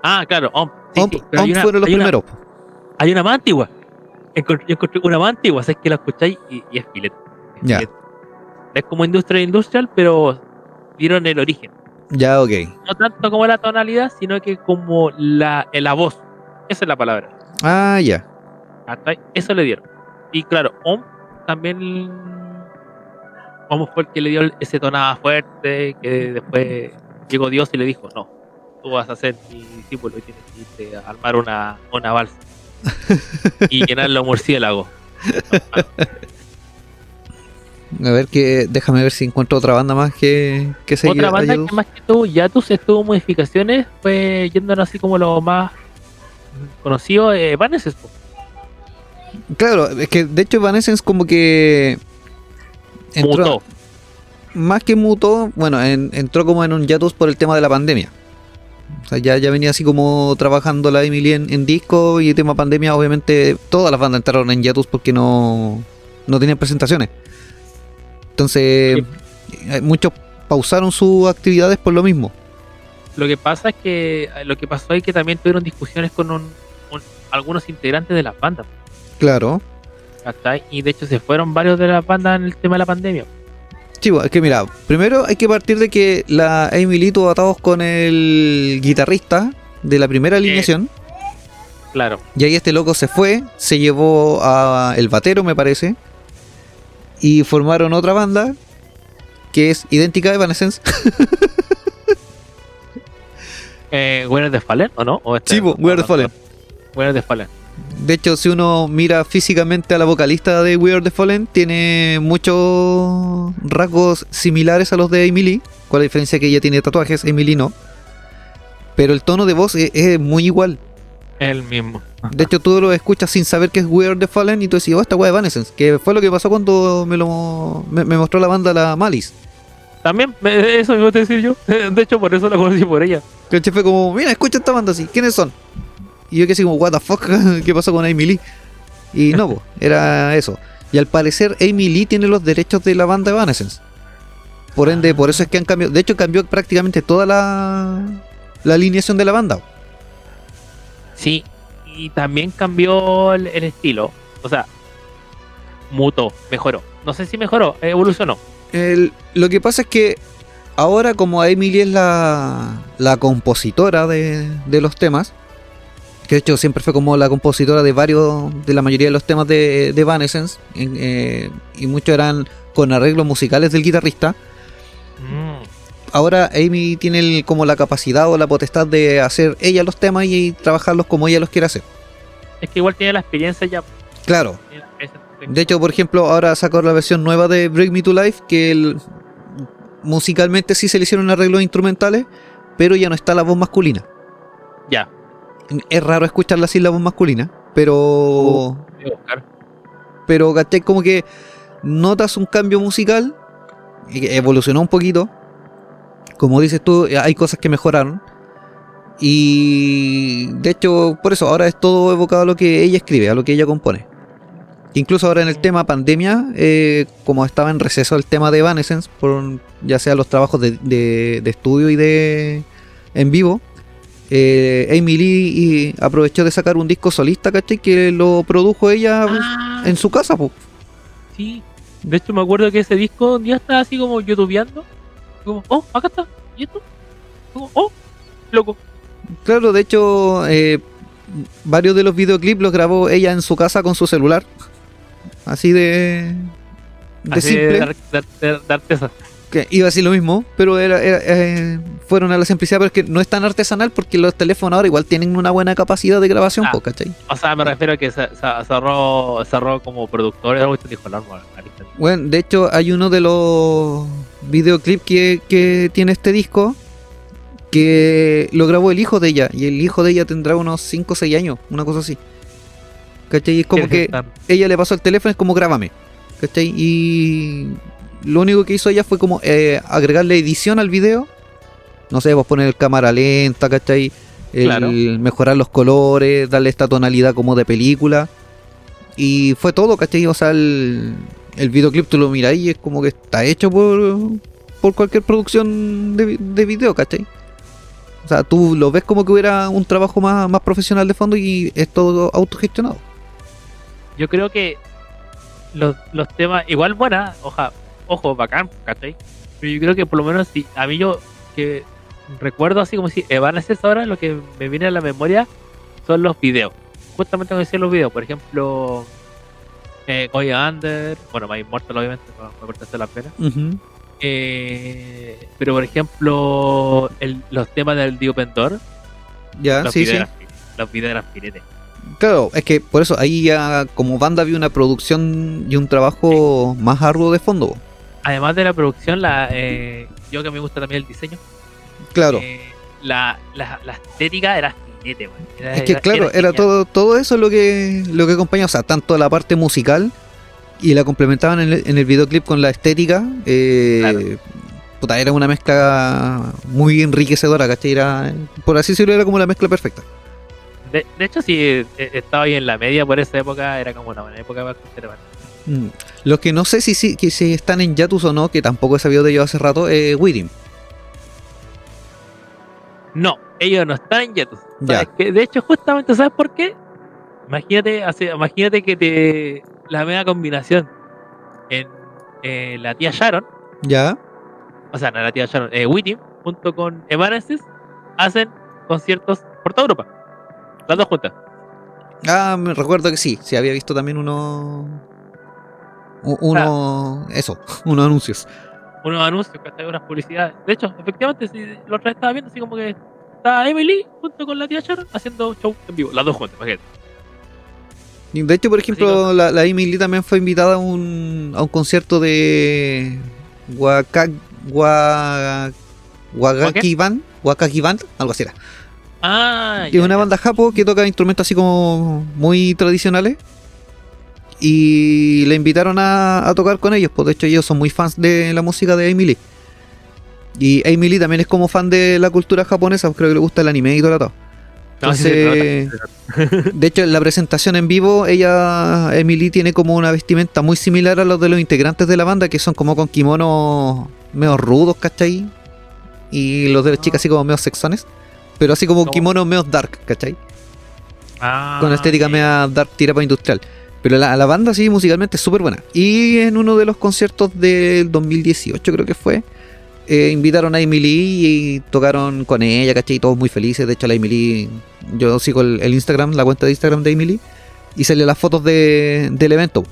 Ah, claro, OMP. Sí, OMP, sí, pero hay OMP una- fueron los hay una- primeros. Hay una más antigua. Yo encontré una más antigua, es que la escucháis y, y es filete. Es Ya. Es como industria industrial, pero dieron el origen. Ya, ok. No tanto como la tonalidad, sino que como la, eh, la voz. Esa es la palabra. Ah, ya. ¿cachai? Eso le dieron. Y claro, Om también. Om fue el que le dio ese tonada fuerte. Que después llegó Dios y le dijo: No, tú vas a ser mi discípulo y tienes que irte a armar una, una balsa y llenar los murciélagos. A ver que déjame ver si encuentro otra banda más que que seguir Otra banda que más que tuvo Yatus estuvo modificaciones, fue yéndonos así como lo más conocido, eh, Evanescence, po. Claro, es que de hecho Evanescence como que entró mutó. más que mutó, bueno, en- entró como en un hiatus por el tema de la pandemia. O sea, ya, ya venía así como trabajando la Emily en, en disco y el tema pandemia, obviamente todas las bandas entraron en hiatus porque no, no tenían presentaciones. Entonces, eh, muchos pausaron sus actividades por lo mismo. Lo que pasa es que eh, lo que pasó es que también tuvieron discusiones con un- un- algunos integrantes de las bandas. Claro. Y de hecho se fueron varios de las bandas en el tema de la pandemia. Sí, es que mira, primero hay que partir de que la Emily tuvo atados con el guitarrista de la primera alineación. Claro. Y ahí este loco se fue, se llevó a el batero, me parece, y formaron otra banda. que es idéntica a Evanescence. Eh, ¿Winner the Fallen o no? ¿O este- Sí, Winner the Fallen. Winner the Fallen. De hecho, si uno mira físicamente a la vocalista de We Are the Fallen, tiene muchos rasgos similares a los de Emily. Con la diferencia que ella tiene tatuajes, Emily no. Pero el tono de voz es, es muy igual. El mismo. De hecho, tú lo escuchas sin saber que es We Are the Fallen y tú decís, oh, esta wea de Evanescence. Que fue lo que pasó cuando me lo me, me mostró la banda la Malice. También, eso me gusta decir yo. De hecho, por eso la conocí por ella. Que el fue como, mira, escucha esta banda así. ¿Quiénes son? Y yo que así como, what the fuck, ¿qué pasó con Amy Lee? Y no, po, era eso. Y al parecer Amy Lee tiene los derechos de la banda Evanescence. Por ende, por eso es que han cambiado. De hecho, cambió prácticamente toda la, la alineación de la banda. Sí, y también cambió el, el estilo. O sea, mutó, mejoró. No sé si mejoró, evolucionó. El- lo que pasa es que ahora como Amy Lee es la, la compositora de, de los temas, que de hecho siempre fue como la compositora de varios, de la mayoría de los temas de, de Evanescence, en- eh, y muchos eran con arreglos musicales del guitarrista, Mm, ahora Amy tiene el- como la capacidad o la potestad de hacer ella los temas y, trabajarlos como ella los quiere hacer. Es que igual tiene la experiencia ya. Claro. De hecho, por ejemplo, ahora sacó la versión nueva de Break Me to Life, que el- musicalmente sí se le hicieron arreglos instrumentales, pero ya no está la voz masculina. Ya, Es raro escucharla sin la voz masculina, pero... buscar. Pero, ¿cachai? Como que notas un cambio musical, evolucionó un poquito. Como dices tú, hay cosas que mejoraron. Y de hecho, por eso, ahora es todo evocado a lo que ella escribe, a lo que ella compone. Incluso ahora en el tema pandemia, eh, como estaba en receso el tema de Evanescence, por ya sea los trabajos de, de- de estudio y de en vivo, eh, Amy Lee y aprovechó de sacar un disco solista, ¿cachai? Que lo produjo ella Ah, en su casa, pues. sí. De hecho, me acuerdo que ese disco un día estaba así como youtubeando. Como, oh, acá está. ¿Y esto? Como, oh, loco. Claro, de hecho, eh, varios de los videoclips los grabó ella en su casa con su celular. Así de. De Así simple. de, esa. Que iba a decir lo mismo, pero era, era, eh, fueron a la simplicidad, pero es que no es tan artesanal porque los teléfonos ahora igual tienen una buena capacidad de grabación, Ah. po, ¿cachai? O sea, me refiero a que se, se- cerró, cerró como productor. Algo que dijo, no, no, no, Bueno, de hecho, hay uno de los videoclips que, que tiene este disco que lo grabó el hijo de ella, y el hijo de ella tendrá unos 5 o 6 años, una cosa así. ¿Cachai? Y es como que ella le pasó el teléfono, es como grábame. ¿Cachai? Y lo único que hizo ella fue como eh, agregarle edición al video. No sé, vos poner cámara lenta, ¿cachai? El Claro. mejorar los colores, darle esta tonalidad como de película. Y fue todo, ¿cachai? O sea, el, el videoclip tú lo miras y es como que está hecho por, por cualquier producción de, de video, ¿cachai? O sea, tú lo ves como que hubiera un trabajo más, más profesional de fondo y es todo autogestionado. Yo creo que los, los temas, igual buena, oja, ojo, bacán, ¿cachai? Pero yo creo que por lo menos si a mí yo que recuerdo así como si Evanescence ahora lo que me viene a la memoria son los videos. Justamente cuando decía los videos, por ejemplo, eh, Goya Under, bueno, My Immortal obviamente, no me la pena. Eh, pero por ejemplo, el- los temas del The Open Door, Ya, los, sí, videos sí. pire- los videos eran piretes. Claro, es que por eso ahí ya como banda había una producción y un trabajo más arduo de fondo. Además de la producción, la, eh, yo que me gusta también el diseño, Claro. eh, la, la, la estética era. Era- es que era- claro, era, todo todo eso lo que lo que acompaña, o sea, tanto la parte musical y la complementaban en el, en el videoclip con la estética. eh, Claro. puta, era una mezcla muy enriquecedora, ¿cachai? Era, por así decirlo, era como la mezcla perfecta. De, de hecho, si eh, estaba ahí en la media por esa época, era como una buena época para Evanescence. Mm. Los que no sé si, si, que si están en Yatus o no, que tampoco he sabido de ellos hace rato, eh, Widim. No, ellos no están en Yetus. Ya. ¿Sabes qué? De hecho, justamente, ¿sabes por qué? Imagínate, imagínate que te la media combinación en eh, la tía Sharon, ¿Ya? o sea, no la tía Sharon, eh, Witty, junto con Evanescence, hacen conciertos por toda Europa. Las dos juntas. Ah, me recuerdo que sí, sí había visto también uno. Uno. Eso, unos anuncios. unos anuncios, ¿cachai? Unas publicidades. De hecho, efectivamente, si lo otra vez estaba viendo así como que está Emily junto con la tía Sharon haciendo show en vivo, las dos juntas, imagínate. De hecho, por ejemplo, la, la Lee también fue invitada a un, a un concierto de Waka, Wa- Wakaki Band, Wakaki Band, algo así era. Ah, Que es una banda japo que toca instrumentos así como muy tradicionales. Y le invitaron a, a tocar con ellos, pues de hecho ellos son muy fans de la música de Amy Lee. Y Amy Lee también es como fan de la cultura japonesa, creo que le gusta el anime y todo. todo. No, sí, sí, Entonces, de hecho, en la presentación en vivo, ella, Emily, tiene como una vestimenta muy similar a los de los integrantes de la banda, que son como con kimonos medio rudos, ¿cachai? Y los de las chicas así como medio sexones, pero así como ¿Cómo? kimonos medio dark, ¿cachai? Ah, Con estética sí. media dark tirada para industrial. Pero la, la banda sí, musicalmente es súper buena. Y en uno de los conciertos del 2018 creo que fue, eh, invitaron a Emily y tocaron con ella, ¿cachai? Y todos muy felices. De hecho, la Emily, yo sigo el, Instagram, la cuenta de Instagram de Emily, y sale las fotos de, del evento,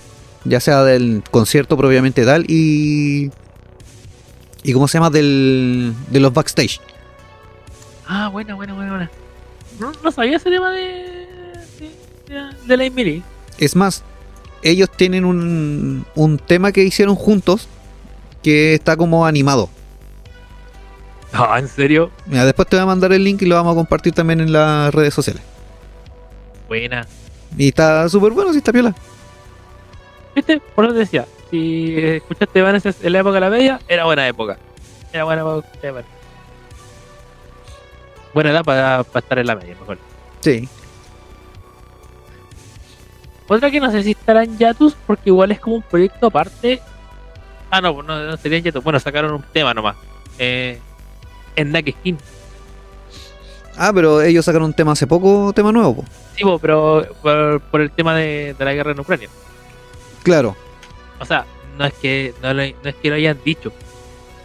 ya sea del concierto propiamente tal y... ¿Y cómo se llama? Del, de los backstage. Ah, buena, buena, buena, buena. No, no sabía ese tema de. de, de, de la Emily. Es más, ellos tienen un, un tema que hicieron juntos que está como animado. Ah, ¿en serio? Mira, después te voy a mandar el link y lo vamos a compartir también en las redes sociales. Buena. Y está súper bueno, sí está piola. ¿Viste? Por eso decía. Si escuchaste Evanescence en la época de la media, era buena época. Era buena época. Buena edad para, para estar en la media, mejor. Sí. Otra que no sé si estará en Yatus, porque igual es como un proyecto aparte. Ah, no, no, no sería en Yatus. Bueno, sacaron un tema nomás. Eh, en Nack Skin. Ah, pero ellos sacaron un tema hace poco, tema nuevo. po. Sí, po, pero por, por el tema de, de la guerra en Ucrania. Claro. O sea, no es que no, lo- no es que lo hayan dicho,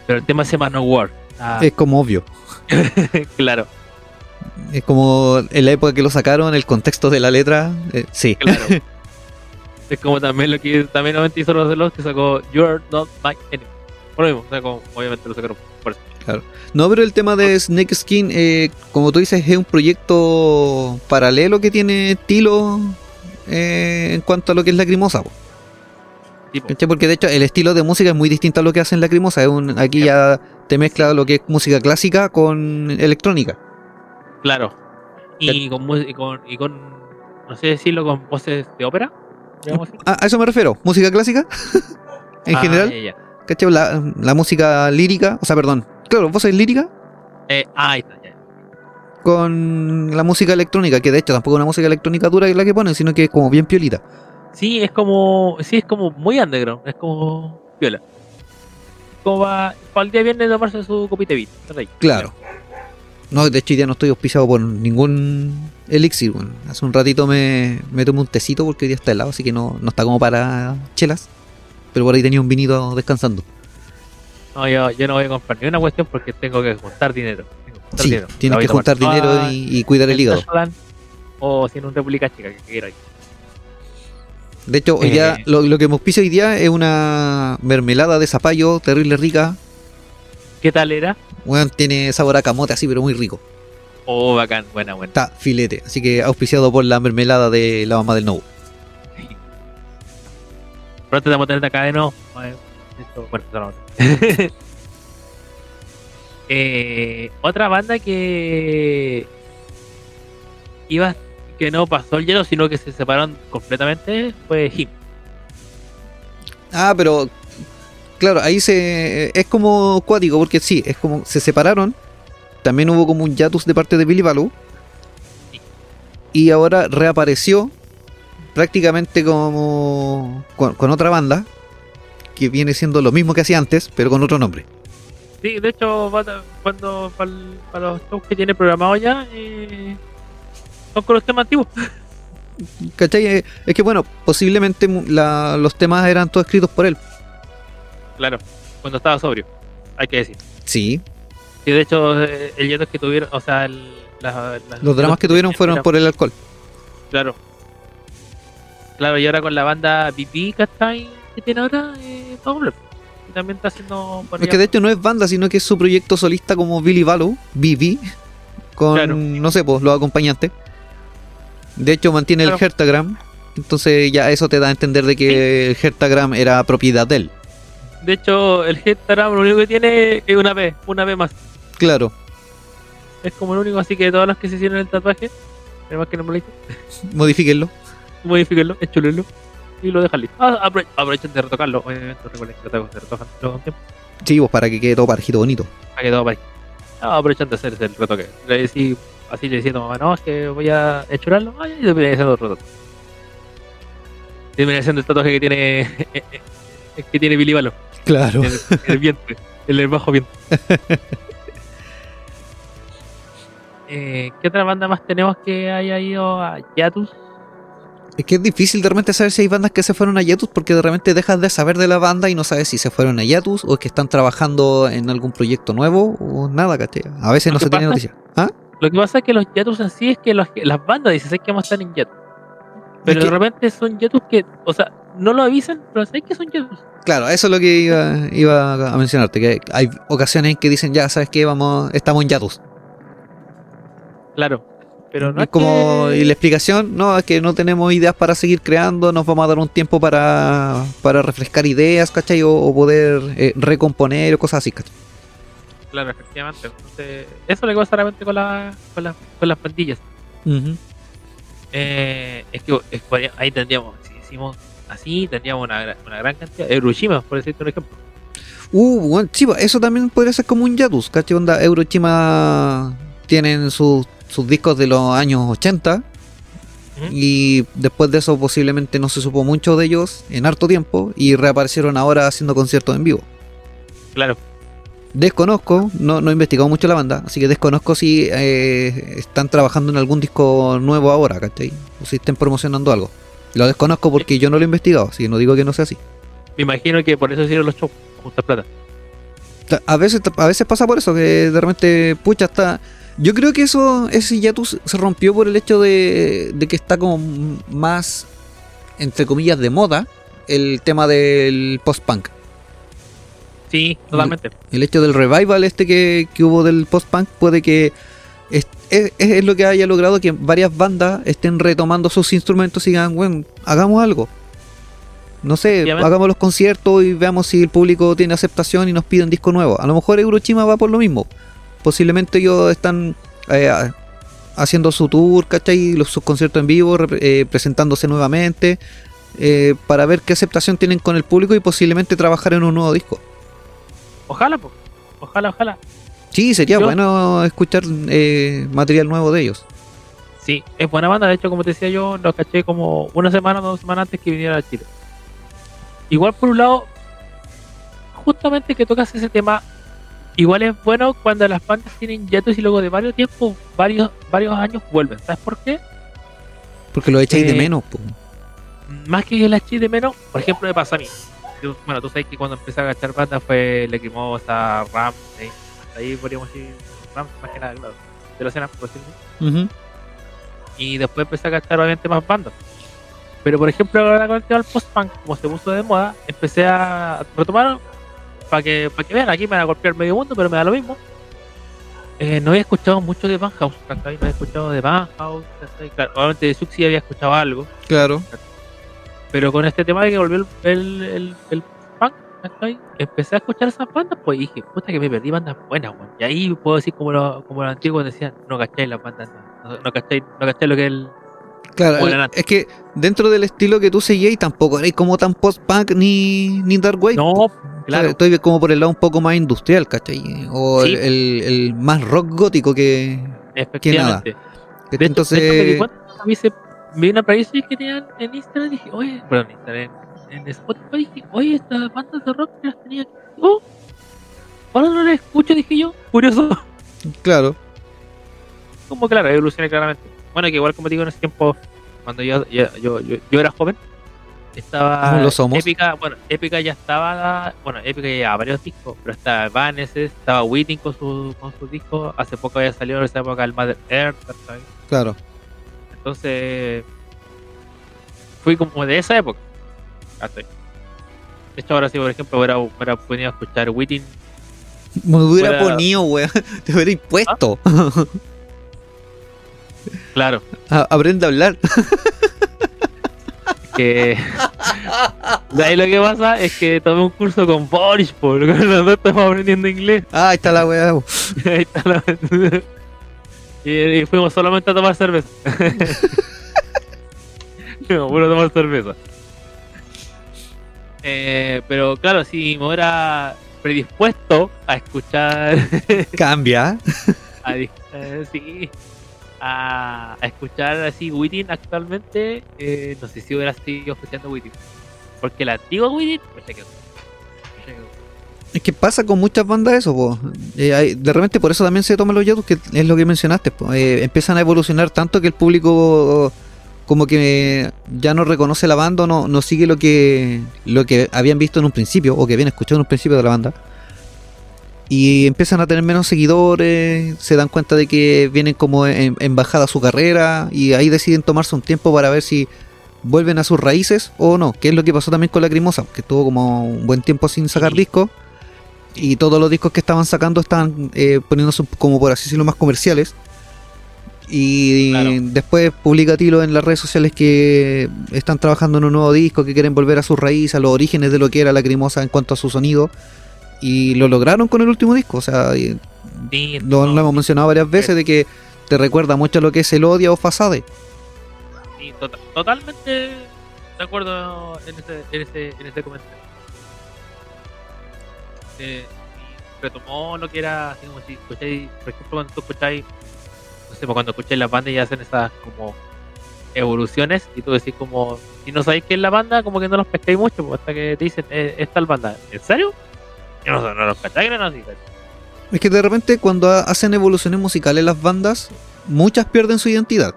pero el tema se llama No War. Ah, Es como obvio. claro, Es como en la época que lo sacaron, el contexto de la letra. eh, sí. claro. es como también lo que también obviamente hizo los de los que sacó You're Not My Enemy. Por lo mismo, o sea, como obviamente lo sacaron por eso. No, pero el tema de Snake Skin, eh, como tú dices, es un proyecto paralelo que tiene estilo eh, en cuanto a lo que es Lacrimosa. po. Porque de hecho el estilo de música es muy distinto a lo que hacen Lacrimosa. Es un, aquí ya te mezcla lo que es música clásica con electrónica. claro. Y con, mu- y con, y con, no sé decirlo, con voces de ópera, Ah, a eso me refiero. Música clásica en Ah, general. ya, ya. ¿Cachai? La, la música lírica, o sea, perdón. Claro, voces líricas Eh, ah, ahí está, ya. con la música electrónica, que de hecho tampoco es una música electrónica dura la que ponen, sino que es como bien piolita. Sí, es como, sí, es como muy underground, es como viola. Como para, para el día viernes tomarse su copita de ahí. Claro. No, de hecho día no estoy auspiciado por ningún elixir. bueno. Hace un ratito me, me tomé un tecito porque hoy día está helado, así que no, no está como para chelas. Pero por ahí tenía un vinito descansando. No, yo, yo no voy a comprar ni una cuestión porque tengo que juntar dinero. Tengo que juntar Sí, dinero. tienes que juntar dinero toda y, y cuidar el hígado. O si en un República Chica que quiero ahí. De hecho, hoy día, Eh. lo, lo que me auspicia hoy día es una mermelada de zapallo terrible rica. ¿Qué tal era? Bueno, tiene sabor a camote así, pero muy rico. Oh, bacán, buena, buena. Está filete. Así que auspiciado por la mermelada de la mamá del Novo. Pronto te vamos a tener acá de nuevo. Bueno, no. Eh, otra banda que iba que no pasó el hielo, sino que se separaron completamente fue Him. Ah, pero claro, ahí se es como cuático porque sí, es como se separaron. También hubo como un hiatus de parte de Billy Baloo. Y ahora reapareció prácticamente como con, con otra banda que viene siendo lo mismo que hacía antes, pero con otro nombre. Sí, de hecho, cuando para, para los shows que tiene programado ya, eh, son con los temas antiguos. ¿Cachai? Eh, Es que bueno, posiblemente la- los temas eran todos escritos por él. Claro, cuando estaba sobrio, hay que decir. Sí, Sí, de hecho, eh, el hiatus que tuvieron, o sea, el- las- los dramas que tuvieron fueron por el alcohol. Claro. Claro, y ahora con la banda BP, ¿cachai? Que tiene ahora, eh, y también está haciendo. Es que de hecho no es banda, sino que es su proyecto solista como Billy Balo, BB, con, Claro. no sé, pues los acompañantes. De hecho mantiene el Claro. Hertagram, entonces ya eso te da a entender de que el Hertagram era propiedad de él. De hecho, el Instagram lo único que tiene es una B, una B más. Claro, Es como el único, así que todos los que se hicieron el tatuaje, además que no hice, modifíquenlo. modifíquenlo, échulenlo y lo dejan listo. Ah, apro- aprovechen de retocarlo, obviamente recuerden que los tatuajes se retocan con tiempo, Sí, pues para que quede todo parejito bonito. para que todo ahí. Ah, aprovechen de hacer el retoque. Le decí, así le decía a mamá, no, es que voy a hechurarlo, ah, y terminé haciendo otro tatuaje. Terminé haciendo el tatuaje que tiene, que tiene Billy Balo. Claro. en el, en el vientre, en el bajo vientre. Eh, ¿Qué otra banda más tenemos que haya ido a Yatus? Es que es difícil de repente saber si hay bandas que se fueron a Yatus porque de repente dejas de saber de la banda y no sabes si se fueron a Yatus o es que están trabajando en algún proyecto nuevo o nada, ¿cachai? A veces no se tiene noticia. ¿Ah? Lo que pasa es que los Yatus en sí es que los- las bandas dicen "Sabes que vamos a estar en Yatus. Pero Es que- de repente son Yatus que, o sea, no lo avisan, pero sabes que son Yatus. Claro, eso es lo que iba, iba a mencionarte, que hay ocasiones en que dicen, ya, ¿sabes qué? Vamos, estamos en Yatus. Claro. Pero no Y es como, que- y la explicación, no, es que no tenemos ideas para seguir creando, nos vamos a dar un tiempo para, para refrescar ideas, ¿cachai? O, o poder eh, recomponer o cosas así, ¿cachai? Claro, efectivamente. Entonces, eso que pasa realmente con, la, con, las- con las pandillas. Ujú. Eh, es que es- ahí tendríamos, si hicimos así, tendríamos una, una gran cantidad. Hiroshima, por decirte un ejemplo. Uh, bueno, pues, eso también podría ser como un Yatus, ¿cachai? Onda, Eurochima tienen sus, sus discos de los años 80 Ujú. y después de eso posiblemente no se supo mucho de ellos en harto tiempo y reaparecieron ahora haciendo conciertos en vivo. Claro. Desconozco, no, no he investigado mucho la banda, así que desconozco si eh, están trabajando en algún disco nuevo ahora, ¿cachai? O si estén promocionando algo. Lo desconozco porque yo no lo he investigado, así que no digo que no sea así. Me imagino que por eso hicieron los shows, juntar plata. Ta- A veces, a veces pasa por eso, que de repente, pucha, está. Yo creo que eso, ese hiatus se rompió por el hecho de, de que está como más, entre comillas, de moda el tema del post-punk. Sí, totalmente. El hecho del revival este que, que hubo del post-punk puede que es, es- es lo que haya logrado que varias bandas estén retomando sus instrumentos y digan, bueno, hagamos algo. No sé, hagamos los conciertos y veamos si el público tiene aceptación y nos piden disco nuevo. A lo mejor Eurochima va por lo mismo. Posiblemente ellos están eh, haciendo su tour, ¿cachai? Los, sus conciertos en vivo, eh, presentándose nuevamente, eh, para ver qué aceptación tienen con el público y posiblemente trabajar en un nuevo disco. Ojalá, pues. Ojalá, ojalá. Sí, sería Yo- bueno escuchar eh, material nuevo de ellos. Sí, es buena banda. De hecho, como te decía yo, lo caché como una semana o dos semanas antes que viniera a Chile. Igual, por un lado, justamente que tocas ese tema, igual es bueno cuando las bandas tienen hiatus y luego de varios tiempos, varios, varios años vuelven. ¿Sabes por qué? Porque lo echáis de Eh, menos. po. Más que la chi de menos, por ejemplo, me pasa a mí. Yo- bueno, tú sabes que cuando empecé a agachar bandas fue Lacrimosa, Ram, ahí, hasta ahí podríamos decir Ram, más que nada, claro, de la escena, por decirlo así. Ujú. y después empecé a gastar obviamente más bandas. Pero por ejemplo ahora con el tema del post-punk, como se puso de moda, empecé a retomar para que, para que vean, aquí me van a golpear medio mundo, pero me da lo mismo. Eh, no había escuchado mucho de House, ¿cachai? No había escuchado de House. Claro, obviamente de Suxy había escuchado algo, Claro. pero con este tema de que volvió el, el, el, el punk, ¿cachai? Empecé a escuchar esas bandas, pues y dije, puta que me perdí bandas buenas, weón. Y ahí puedo decir como los como los antiguos decían, no cacháis las bandas, no, no, no cacháis, no cacháis lo que es el, Claro, el- antes. es que dentro del estilo que tú seguías tampoco eres como tan post-punk ni, ni dark wave. No, claro. Estoy como por el lado un poco más industrial, ¿cachai? O Sí. el, el- el más rock gótico que... Que De hecho, entonces... de hecho, cuenta, a mí se- vi una playlist que tenían en Instagram y dije, oye, en Instagram, en, en Spotify dije, oye, estas bandas de rock que las tenía aquí. Oh, ahora no las escucho, dije yo. Curioso. Claro. Como claro, evolucioné claramente. Bueno, que igual como te digo en ese tiempo, cuando yo, yo, yo, yo, era joven, estaba Aún lo somos. Épica, bueno, Épica ya estaba, bueno, Épica ya llevaba varios discos, pero estaba Evanescence, estaba Whiting con su, con sus discos, hace poco había salido en esa época el Mother Earth, ¿sabes? Claro. Entonces, fui como de esa época. De hecho, ahora sí, por ejemplo, hubiera, hubiera podido escuchar Witting. Me hubiera Fuera- ponido, weón. Te hubiera impuesto. Claro, A- Aprende a hablar. que. De ahí lo que pasa es que tomé un curso con Boris, por los dos estamos aprendiendo inglés. Ah, ahí está la weá. Ahí está la- y, y fuimos solamente a tomar cerveza. fuimos puro a tomar cerveza. Eh, pero claro, si me hubiera predispuesto a escuchar, Cambia. a, eh, sí, a, escuchar así Witting actualmente, eh, no sé si hubiera seguido escuchando Witting. Porque la antigua Witting, me se quedó. Es que pasa con muchas bandas eso, po. Eh, de repente por eso también se toman los youtubers, que es lo que mencionaste. po. Eh, empiezan a evolucionar tanto que el público como que ya no reconoce la banda no, no sigue lo que, lo que habían visto en un principio o que habían escuchado en un principio de la banda. Y empiezan a tener menos seguidores, se dan cuenta de que vienen como en, en bajada su carrera y ahí deciden tomarse un tiempo para ver si vuelven a sus raíces o no, que es lo que pasó también con Lacrimosa, que estuvo como un buen tiempo sin sacar discos y todos los discos que estaban sacando estaban eh, poniéndose como por así decirlo más comerciales. Y Claro. después publica Tilo en las redes sociales que están trabajando en un nuevo disco, que quieren volver a sus raíces, a los orígenes de lo que era Lacrimosa en cuanto a su sonido y lo lograron con el último disco, o sea, y Sí, lo, no, lo hemos mencionado varias veces de que te recuerda mucho a lo que es el odio o Fasade. Sí, tota- totalmente de acuerdo en ese, en ese, en ese comentario. Eh, retomó lo que era, así como si escucháis, por ejemplo, cuando tú escucháis, no sé, pues cuando escucháis las bandas y hacen esas como evoluciones y tú decís como, si no sabéis qué es la banda, como que no los pescáis mucho, pues, hasta que te dicen, eh, es tal banda, ¿en serio? No, los no. Es que de repente cuando ha- hacen evoluciones musicales las bandas, muchas pierden su identidad.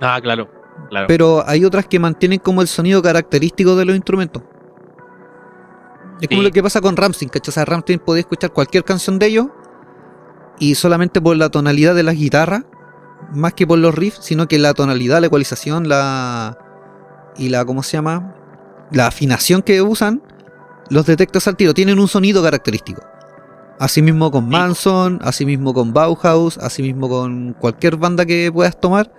Ah, claro, claro. Pero hay otras que mantienen como el sonido característico de los instrumentos. Es como lo que pasa con Ramstein, ¿cachai? O sea, Ramstein podía escuchar cualquier canción de ellos y solamente por la tonalidad de las guitarras, más que por los riffs, sino que la tonalidad, la ecualización, la. y la. ¿cómo se llama? La afinación que usan, los detectas al tiro, tienen un sonido característico. Asimismo con. Manson, asimismo con Bauhaus, asimismo con cualquier banda que puedas tomar,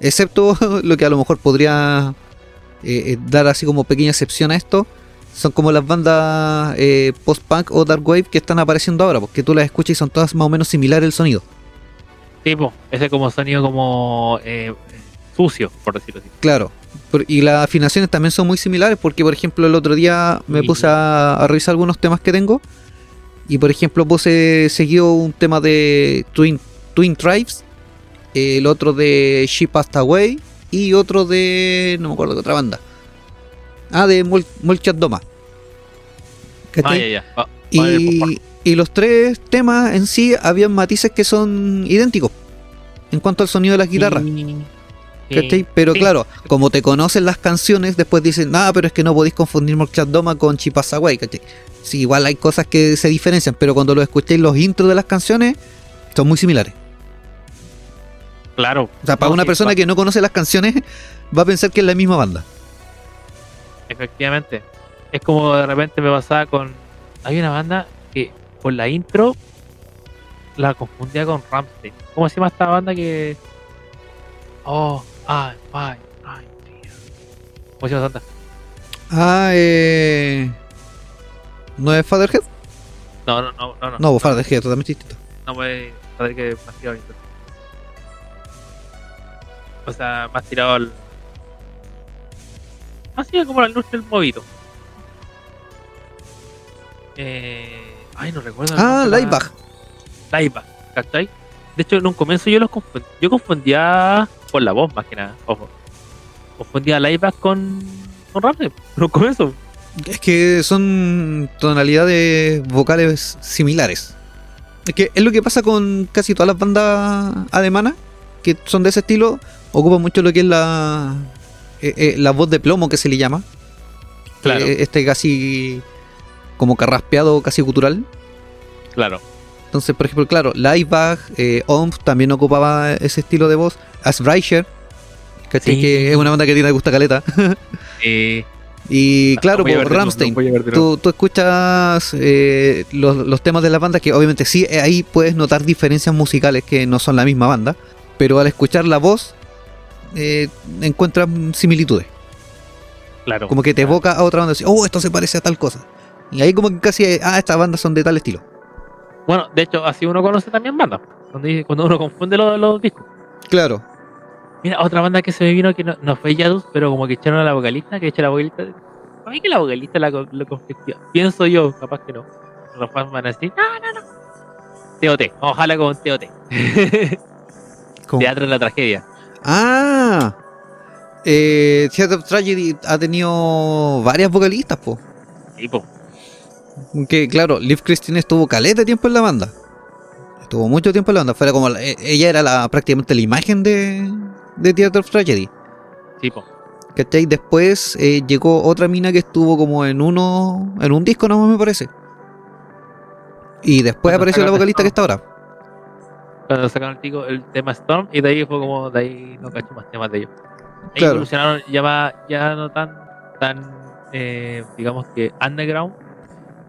excepto lo que a lo mejor podría eh, eh, dar así como pequeña excepción a esto, son como las bandas eh, post-punk o dark wave que están apareciendo ahora, porque tú las escuchas y son todas más o menos similares el sonido. Tipo, ese como sonido como eh, sucio, por decirlo así. Claro. Por- Y las afinaciones también son muy similares porque, por ejemplo, el otro día me puse a, a revisar algunos temas que tengo y, por ejemplo, puse seguido un tema de Twin, Twin Tribes, el otro de She Passed Away y otro de... no me acuerdo de otra banda. Ah, de Mol- Molchat Doma. Ah, ya, ya. Popcorn. Y, y los tres temas en sí habían matices que son idénticos en cuanto al sonido de las guitarras. ¿Cachai? Pero Sí. claro, como te conocen las canciones, después dicen, ah, pero es que no podéis confundir Morchat Doma con Chipasaway, ¿cachai? Sí, igual hay cosas que se diferencian, pero cuando lo escuchéis los intros de las canciones, son muy similares. Claro. O sea, para No, una persona que no conoce las canciones, va a pensar que es la misma banda. Efectivamente. Es como de repente me pasaba con. Hay una banda que por la intro la confundía con Ramstein. ¿Cómo se llama esta banda que.? Oh, ay, ay, ay, tío. ¿Cómo se llama banda? Ah, eh... ¿No es Fatherhead? No, no, no, no. No, No, Fatherhead, totalmente distinto. no saber que más tirado al. O sea, más tirado al. Así como al lustre del movito. Eh. Ay, no recuerdo. Ah, la- Laibach. Laibach, ¿cachai? De hecho, en un comienzo yo los confundía, yo confundía por la voz más que nada, ojo. Confundía Laibach con, con Ramsey, en un comienzo. Es que son tonalidades vocales similares. Es que es lo que pasa con casi todas las bandas alemanas que son de ese estilo. Ocupan mucho lo que es la eh, eh, la voz de plomo que se le llama. Claro. Eh, este casi como carraspeado, casi gutural. Claro. Entonces, por ejemplo, claro, Laibach, eh, Omf también ocupaba ese estilo de voz. Asbreicher. Sí. que es una banda que tiene gusta caleta. Y claro, por nuevo, Ramstein, tú, tú escuchas eh, los, los temas de la banda que obviamente sí, eh, ahí puedes notar diferencias musicales que no son la misma banda, pero al escuchar la voz eh, encuentras similitudes. Claro. Como que te evoca a otra banda, así, oh, esto se parece a tal cosa. Y ahí como que casi, ah, estas bandas son de tal estilo. Bueno, de hecho, así uno conoce también bandas. Cuando, uno confunde los, los discos. Claro. Mira, otra banda que se me vino que no, no fue Yadus, pero como que echaron a la vocalista, que echa la vocalista. A mí que la vocalista la, conflictúa. Pienso yo, capaz que no. Los fans van a decir, no, no, no. TOT, ojalá con TOT. Teatro de la tragedia. Ah, eh, Theater of Tragedy ha tenido varias vocalistas, po. Y po, Que claro, Liv Christine estuvo caleta de tiempo en la banda. Estuvo mucho tiempo en la banda. Fuera como la- eh, ella era la, prácticamente la imagen de, de Theater of Tragedy. sí, po. ¿Cachai? Después eh, llegó otra mina que estuvo como en uno. en un disco nomás me parece. Y después Cuando apareció la vocalista que está ahora. Cuando sacaron el, tico- el tema Storm, y de ahí fue como, de ahí no cacho más temas de ellos. Ahí Claro. evolucionaron ya, más- ya no tan, tan eh, digamos que underground,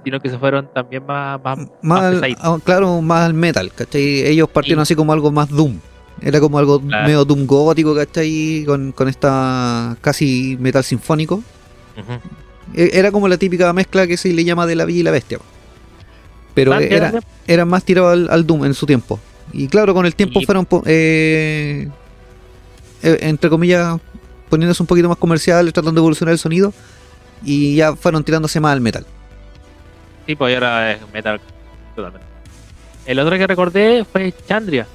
sino que se fueron también más, más, Más, al- ah, claro, más al metal, ¿cachai? Ellos partieron Sí. así como algo más Doom. Era como algo Claro. medio Doom gótico, ¿cachai? Con, con esta casi metal sinfónico. E- Era como la típica mezcla que se le llama de la Villa y la Bestia. Pero era, era más tirado al, al Doom en su tiempo. Y claro, con el tiempo Y- fueron, eh, eh, entre comillas, poniéndose un poquito más comerciales, tratando de evolucionar el sonido. Y ya fueron tirándose más al metal. Sí, pues y ahora es metal totalmente. El otro que recordé fue Chandria.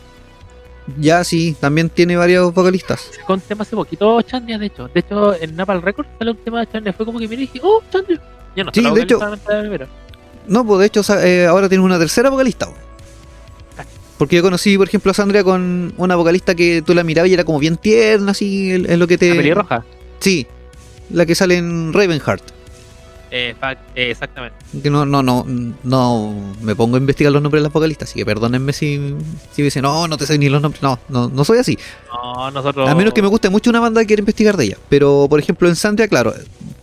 Ya sí, también tiene varios vocalistas. Sacó un tema hace poquito Chandria, de hecho. De hecho, en Napal Records salió un tema de Chandria. Fue como que miré y dije, oh, Chandria. Ya no Sí, de hecho-. No, pues de hecho eh, ahora tiene una tercera vocalista. po. Porque yo conocí, por ejemplo, a Sandria con una vocalista que tú la mirabas y era como bien tierna, así, en, en lo que te... La pelirroja. Sí, la que sale en Ravenheart. Eh, exactamente. No, no, no, no me pongo a investigar los nombres de las vocalistas, así que perdónenme si, si me dicen, no, no te sé ni los nombres. No, no, no soy así. No, nosotros. A menos que me guste mucho una banda que quiera investigar de ella. Pero, por ejemplo, en Sandria, claro,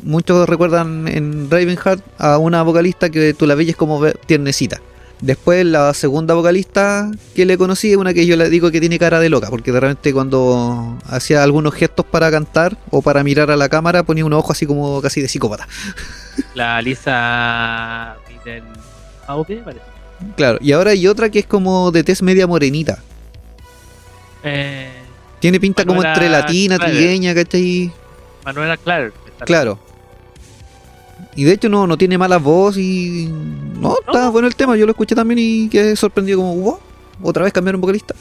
muchos recuerdan en Ravenheart a una vocalista que tú la veías como tiernecita. Después, la segunda vocalista que le conocí es una que yo le digo que tiene cara de loca, porque de repente cuando hacía algunos gestos para cantar o para mirar a la cámara ponía un ojo así como casi de psicópata. La Lisa. AOP, parece. Claro, y ahora hay otra que es como de tez media morenita. Eh, Tiene pinta como entre latina, trigueña, ¿cachai? Manuela Clark. está- Claro. Y de hecho no, no tiene mala voz y... No, está No. bueno el tema, yo lo escuché también y quedé sorprendido como, wow, otra vez cambiaron vocalista.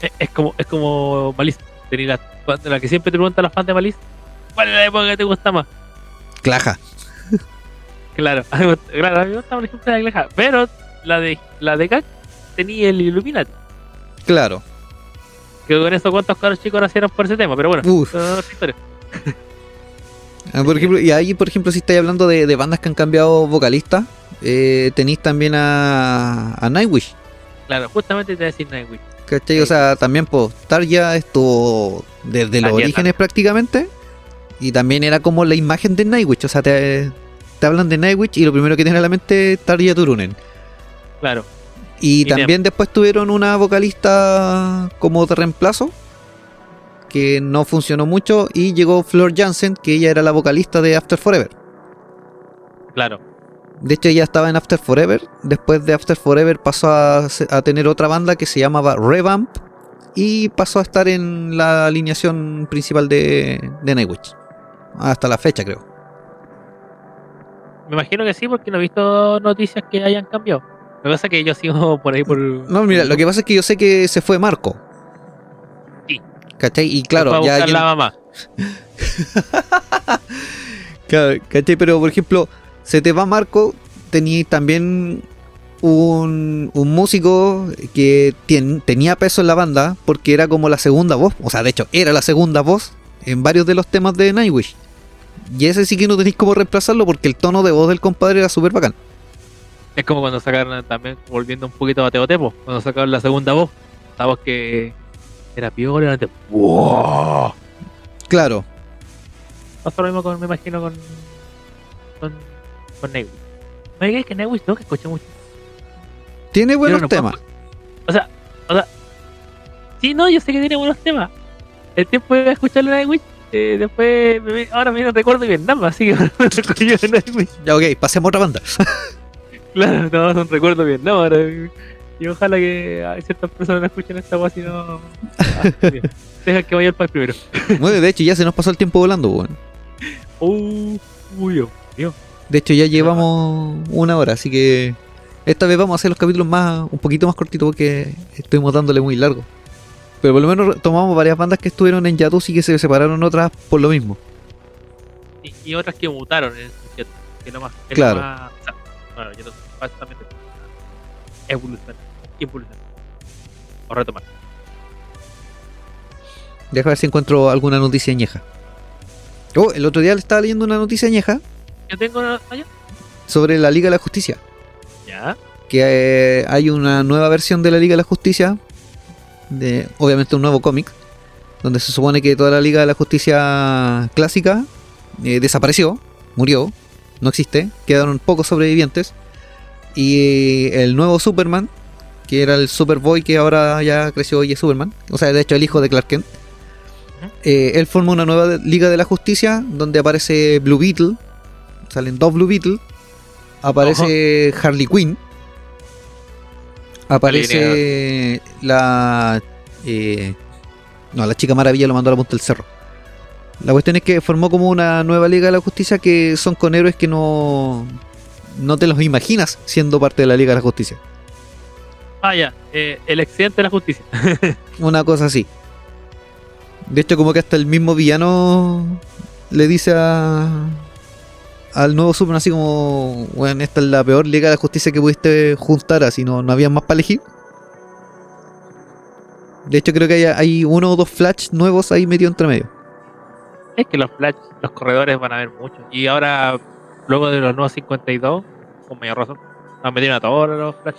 Es, es como, es como Malice. La, la que siempre te preguntan los fans de Malice. ¿Cuál es la época que te gusta más? Claja. Claro, claro, a mí me gusta por ejemplo la Gleja, pero la de la de Gak tenía el Illuminati. Claro. Que con eso cuántos caros chicos nacieron por ese tema, pero bueno, Uf. historia. Ah, por ejemplo, y ahí, por ejemplo, si estáis hablando de, de bandas que han cambiado vocalista, eh, tenéis también a, a Nightwish. Claro, justamente te voy a decir Nightwish. ¿Cachai? O sea, también pues Tarja estuvo desde los orígenes prácticamente. Y también era como la imagen de Nightwish. O sea, te, te hablan de Nightwish y lo primero que tiene en la mente es Tarja Turunen. Claro, Y Y también después tuvieron una vocalista como de reemplazo que no funcionó mucho y llegó Flor Jansen, que ella era la vocalista de After Forever. claro. De hecho, ella estaba en After Forever. Después de After Forever pasó a, tener otra banda que se llamaba Revamp y pasó a estar en la alineación principal de, de Nightwish. Hasta la fecha, creo. Me imagino que sí, porque no he visto noticias que hayan cambiado. Lo que pasa es que yo sigo por ahí por. No, mira, lo que pasa es que yo sé que se fue Marco. Sí. ¿Cachai? Y claro, ya llen- la mamá. Claro, ¿cachai? Pero por ejemplo, se te va Marco, tenías también un, un músico que tien- tenía peso en la banda porque era como la segunda voz, o sea, de hecho, era la segunda voz en varios de los temas de Nightwish. Y ese sí que no tenéis cómo reemplazarlo porque el tono de voz del compadre era súper bacán. Es como cuando sacaron también, volviendo un poquito a Teotepo, cuando sacaron la segunda voz. La voz que era piola, era ¡Wow! Claro. Pasó lo mismo con, me imagino, con. con. con Nightwish. Me digas que Nightwish no, que escuché mucho. Tiene buenos no temas. O sea, o sea. Sí, no, yo sé que tiene buenos temas. El tiempo de escucharlo en Nightwish, eh, después. me- ahora me recuerdo de Vietnam, así que no. Ya, ok, pasemos a otra banda. Claro, no, son recuerdos bien, no, ahora. Y ojalá que hay ciertas personas no escuchen esta voz, si no. Ah. Deja que vaya el país primero. Bueno, de hecho, ya se nos pasó el tiempo volando, weón. Uh, uy, Dios mío. De hecho, ya llevamos una hora, así que esta vez vamos a hacer los capítulos más un poquito más cortitos porque estuvimos dándole muy largo. Pero por lo menos tomamos varias bandas que estuvieron en Yatus y que se separaron otras por lo mismo. Y, y otras que mutaron en que no más. Claro. lo más- o sea, bueno, yo no básicamente. Evolución. Impulsar. O retomar. Deja ver si encuentro alguna noticia añeja. Oh, el otro día le estaba leyendo una noticia añeja Yo tengo una. allá. sobre la Liga de la Justicia. Ya. Que eh, hay una nueva versión de la Liga de la Justicia. De, obviamente un nuevo cómic. Donde se supone que toda la Liga de la Justicia clásica eh, desapareció. Murió. No existe. Quedaron pocos sobrevivientes. Y eh, el nuevo Superman. Que era el Superboy que ahora ya creció y es Superman. O sea, de hecho el hijo de Clark Kent. Eh, él forma una nueva Liga de la Justicia donde aparece Blue Beetle. Salen dos Blue Beetle. Aparece Harley Quinn. Aparece la. eh, no, la chica maravilla lo mandó a la punta del cerro. La cuestión es que formó como una nueva Liga de la Justicia que son con héroes que no. No te los imaginas siendo parte de la Liga de la Justicia. Ah, ya. Eh, el accidente de la justicia. Una cosa así. De hecho, como que hasta el mismo villano le dice a. Al nuevo Superman así como, bueno, esta es la peor Liga de la Justicia que pudiste juntar, así no, no había más para elegir. De hecho, creo que hay, hay uno o dos Flash nuevos ahí metido entre medio. Es que los flash, los corredores van a ver mucho. Y ahora, luego de los nuevos 52, con mayor razón, nos metieron a todos los flash.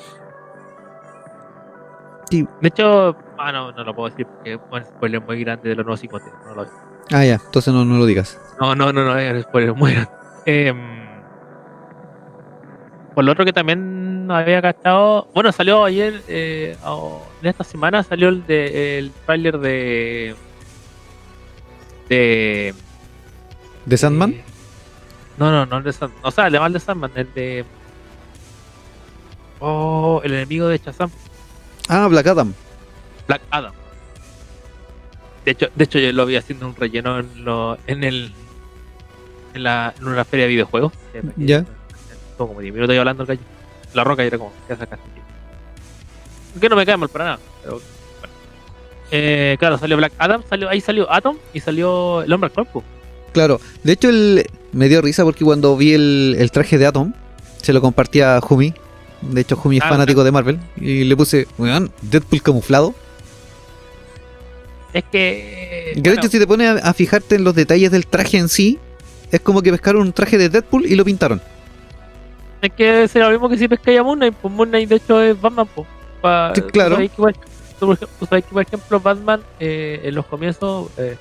Sí. De hecho, ah, no, no lo puedo decir porque es un spoiler muy grande de los nuevos 52. No, lo- Ah, ya, entonces no, no lo digas. no, no, no, no, es un spoiler muy grande. Em, por lo otro que también había cachado, bueno, salió ayer, eh, en esta semana salió el, de, el trailer de. de. ¿De Sandman? Eh, no, no, no el de Sandman. O sea, además de Sandman, el de. Oh, el enemigo de Shazam, Ah, Black Adam. Black Adam. De hecho, de hecho yo lo vi haciendo un relleno en, lo, en el. En, la, en una feria de videojuegos. Ya. Estuvo como 10 minutos ahí hablando el gallo. La roca y era como, ¿qué sacaste? Que no me cae mal para nada. Pero, bueno. Eh, claro, salió Black Adam, salió, ahí salió Atom y salió el hombre al cuerpo. Claro, de hecho el, me dio risa porque cuando vi el, el traje de Atom, se lo compartía a Jumi. De hecho, Jumi es Ah, fanático de Marvel. Y le puse, weón, Deadpool camuflado. Es que. Que de hecho, si te pones a, a fijarte en los detalles del traje en sí, es como que pescaron un traje de Deadpool y lo pintaron. Es que será lo mismo que si pescáis a Moon Knight, pues Moon Knight de hecho es Batman, pues. Pa- Sí, claro. Tú sabes que, tú, por ej- tú sabes que, por ejemplo, Batman eh, en los comienzos, eh,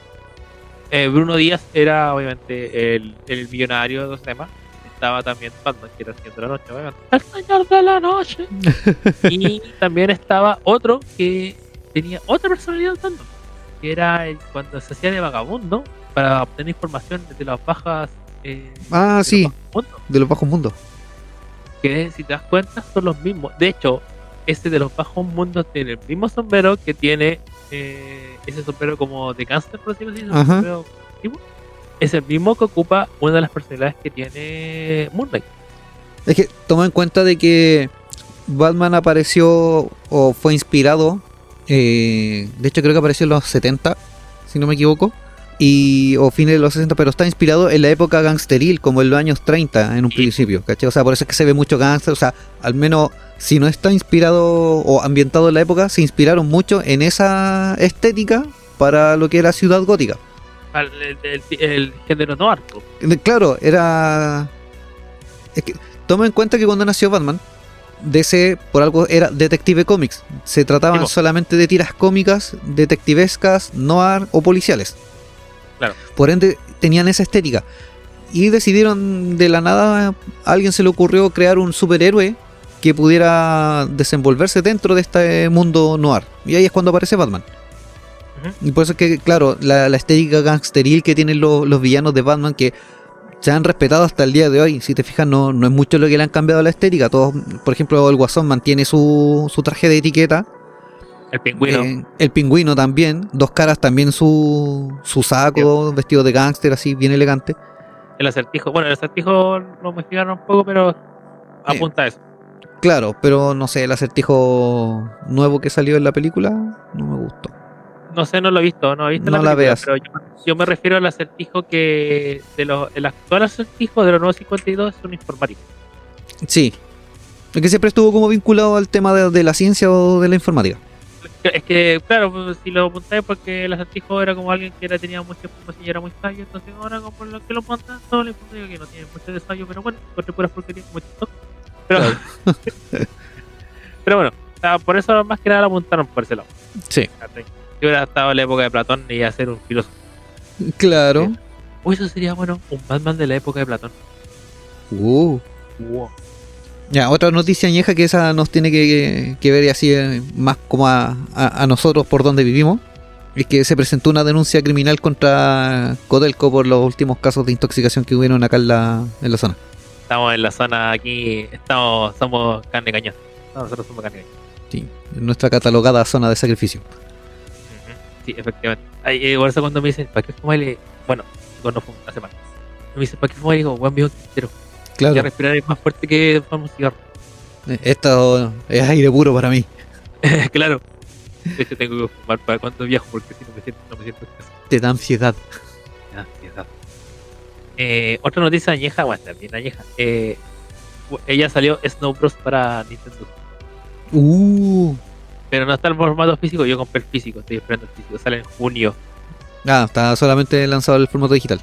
eh, Bruno Díaz era obviamente el, el millonario de los demás. Estaba también Batman, que era el señor de la noche, obviamente. El señor de la noche. y también estaba otro que tenía otra personalidad en Batman, que era el- cuando se hacía de vagabundo para obtener información de las bajas. eh, Ah, de los sí, mundos de los bajos mundos. que si te das cuenta son los mismos. De hecho, ese de los bajos mundos tiene el mismo sombrero que tiene eh, ese sombrero como de cáncer, por decirlo así. Ajá. sombrero. Es el mismo que ocupa una de las personalidades que tiene Moon Knight. Es que toma en cuenta de que Batman apareció o fue inspirado, eh, de hecho creo que apareció en los 70, si no me equivoco, y o fines de los 60, pero está inspirado en la época gangsteril, como en los años 30 en un principio, ¿cachai? O sea, por eso es que se ve mucho gangster, o sea, al menos si no está inspirado o ambientado en la época, se inspiraron mucho en esa estética para lo que era Ciudad Gótica. El, el- el género noir. po. Eh, Claro, era. Es que toma en cuenta que cuando nació Batman, DC por algo era Detective Comics. Se trataban solamente de tiras cómicas, detectivescas, noir o policiales. Claro. Por ende, tenían esa estética. Y decidieron de la nada, a alguien se le ocurrió crear un superhéroe que pudiera desenvolverse dentro de este mundo noir. Y ahí es cuando aparece Batman. Y por eso es que, claro, la, la estética gangsteril que tienen los, los villanos de Batman que se han respetado hasta el día de hoy. Si te fijas, no, no es mucho lo que le han cambiado a la estética. Todos, por ejemplo, el Guasón mantiene su, su traje de etiqueta. El pingüino. Eh, el pingüino también. Dos caras también su, su saco, vestido de gángster, así, bien elegante. El acertijo. Bueno, el acertijo lo modificaron un poco, pero apunta a eso. Claro, pero no sé, el acertijo nuevo que salió en la película no me gustó. No sé, no lo he visto, no he visto No la película, veas. Pero yo, yo me refiero al acertijo que. de los El actual acertijo de los nuevos 52 es un informático. Sí. Es que siempre estuvo como vinculado al tema de, de la ciencia o de la informática. Es que, claro, pues, si lo apuntáis porque el acertijo era como alguien que era, tenía mucha información y era muy sabio, entonces ahora como lo que lo montan, todo la información que no tiene mucho de sabio, pero bueno, encontré puras porquerías como TikTok. Pero, pero bueno, o sea, por eso más que nada lo apuntaron por ese lado. Sí. Si hubiera estado en la época de Platón y ser un filósofo. Claro. O eso sería bueno, un Batman de la época de Platón. Uh. Wow. Ya, otra noticia añeja que esa nos tiene que, que ver y así eh, más como a, a- a nosotros por donde vivimos. Es que se presentó una denuncia criminal contra Codelco por los últimos casos de intoxicación que hubieron acá en la, en la zona. Estamos en la zona aquí, estamos, somos carne cañón. No, nosotros somos carne cañón. Sí, en nuestra catalogada zona de sacrificio. Sí, efectivamente. Ay, eh, por eso cuando me dicen, ¿para qué fumarle? Bueno, cuando fue hace más. Me dicen, ¿para qué fumar? Y digo, buen mío, pero Claro, ya respirar es más fuerte que fumar un cigarro. esto es aire puro para mí. claro. De hecho, tengo que fumar para cuando viajo porque si no me siento, no me siento en casa. Te da ansiedad. Me da ansiedad. Eh, otra noticia añeja, bueno, también añeja. Eh, ella salió Snow Bros para Nintendo. Uh. Pero no está en formato físico, yo compré el físico, estoy esperando el físico, sale en junio. Ah, está solamente lanzado el formato digital.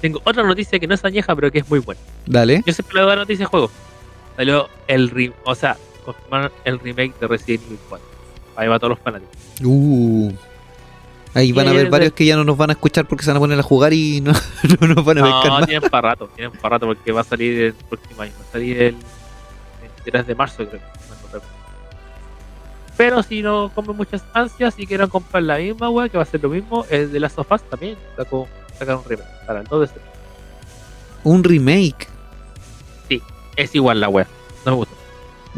Tengo otra noticia que no es añeja, pero que es muy buena. Dale. Yo siempre le doy noticias de juegos. Salió el re o sea, confirmaron el remake de Resident Evil 4. Ahí va todos los fanáticos. Uh. Ahí van a haber varios de- que ya no nos van a escuchar porque se van a poner a jugar y no, no nos van a pescar No, tienen para rato, tienen para rato porque va a salir el próximo año. Va a salir el 23 de marzo, creo. Pero si no comen muchas ansias y quieran comprar la misma wea, que va a ser lo mismo, el de las sofás también sacó, sacaron un remake para el 2 de. Un remake. Es igual la wea, no me gusta.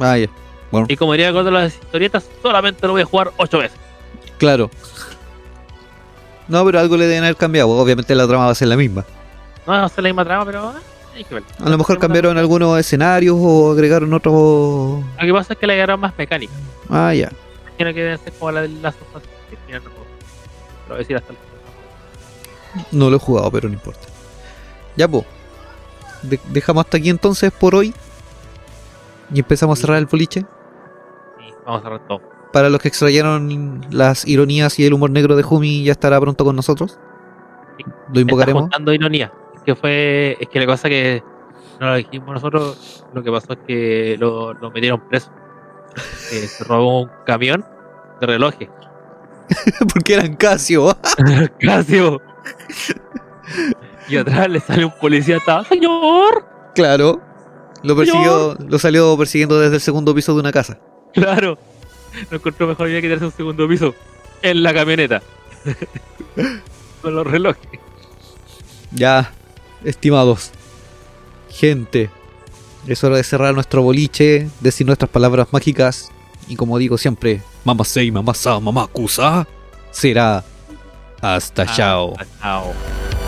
Ah, ya. Bueno, Y como diría con las historietas, solamente lo voy a jugar 8 veces. claro. No, pero algo le deben haber cambiado. Obviamente la trama va a ser la misma. No va a ser la misma trama, pero ah, hay que ver. A lo mejor cambiaron algunos escenarios o agregaron otros. Lo que pasa es que le agregaron más mecánica. Ah, ya. Tiene que ser como la de las. Lo voy a decir hasta el. No lo he jugado, pero no importa. Ya, pues. dejamos hasta aquí entonces por hoy. Y empezamos a cerrar el boliche. Sí, vamos a cerrar todo. Para los que extrayeron las ironías y el humor negro de Jumi, ya estará pronto con nosotros. Sí. Lo Está invocaremos. juntando ironía. Es que fue. Es que la cosa que no lo dijimos nosotros, lo que pasó es que lo, lo metieron preso. Eh, se robó un camión de relojes. Porque eran Casio. Casio. Y atrás le sale un policía, estaba, señor. claro. Lo persiguió, lo salió persiguiendo desde el segundo piso de una casa. Claro. No encontró mejor idea que tirarse un segundo piso en la camioneta. Con los relojes. Ya, estimados. Gente, es hora de cerrar nuestro boliche, decir nuestras palabras mágicas. Y como digo siempre, mamá sei, mamá sa, mamá kusa. Será Uh, hasta chao. Ah, chao.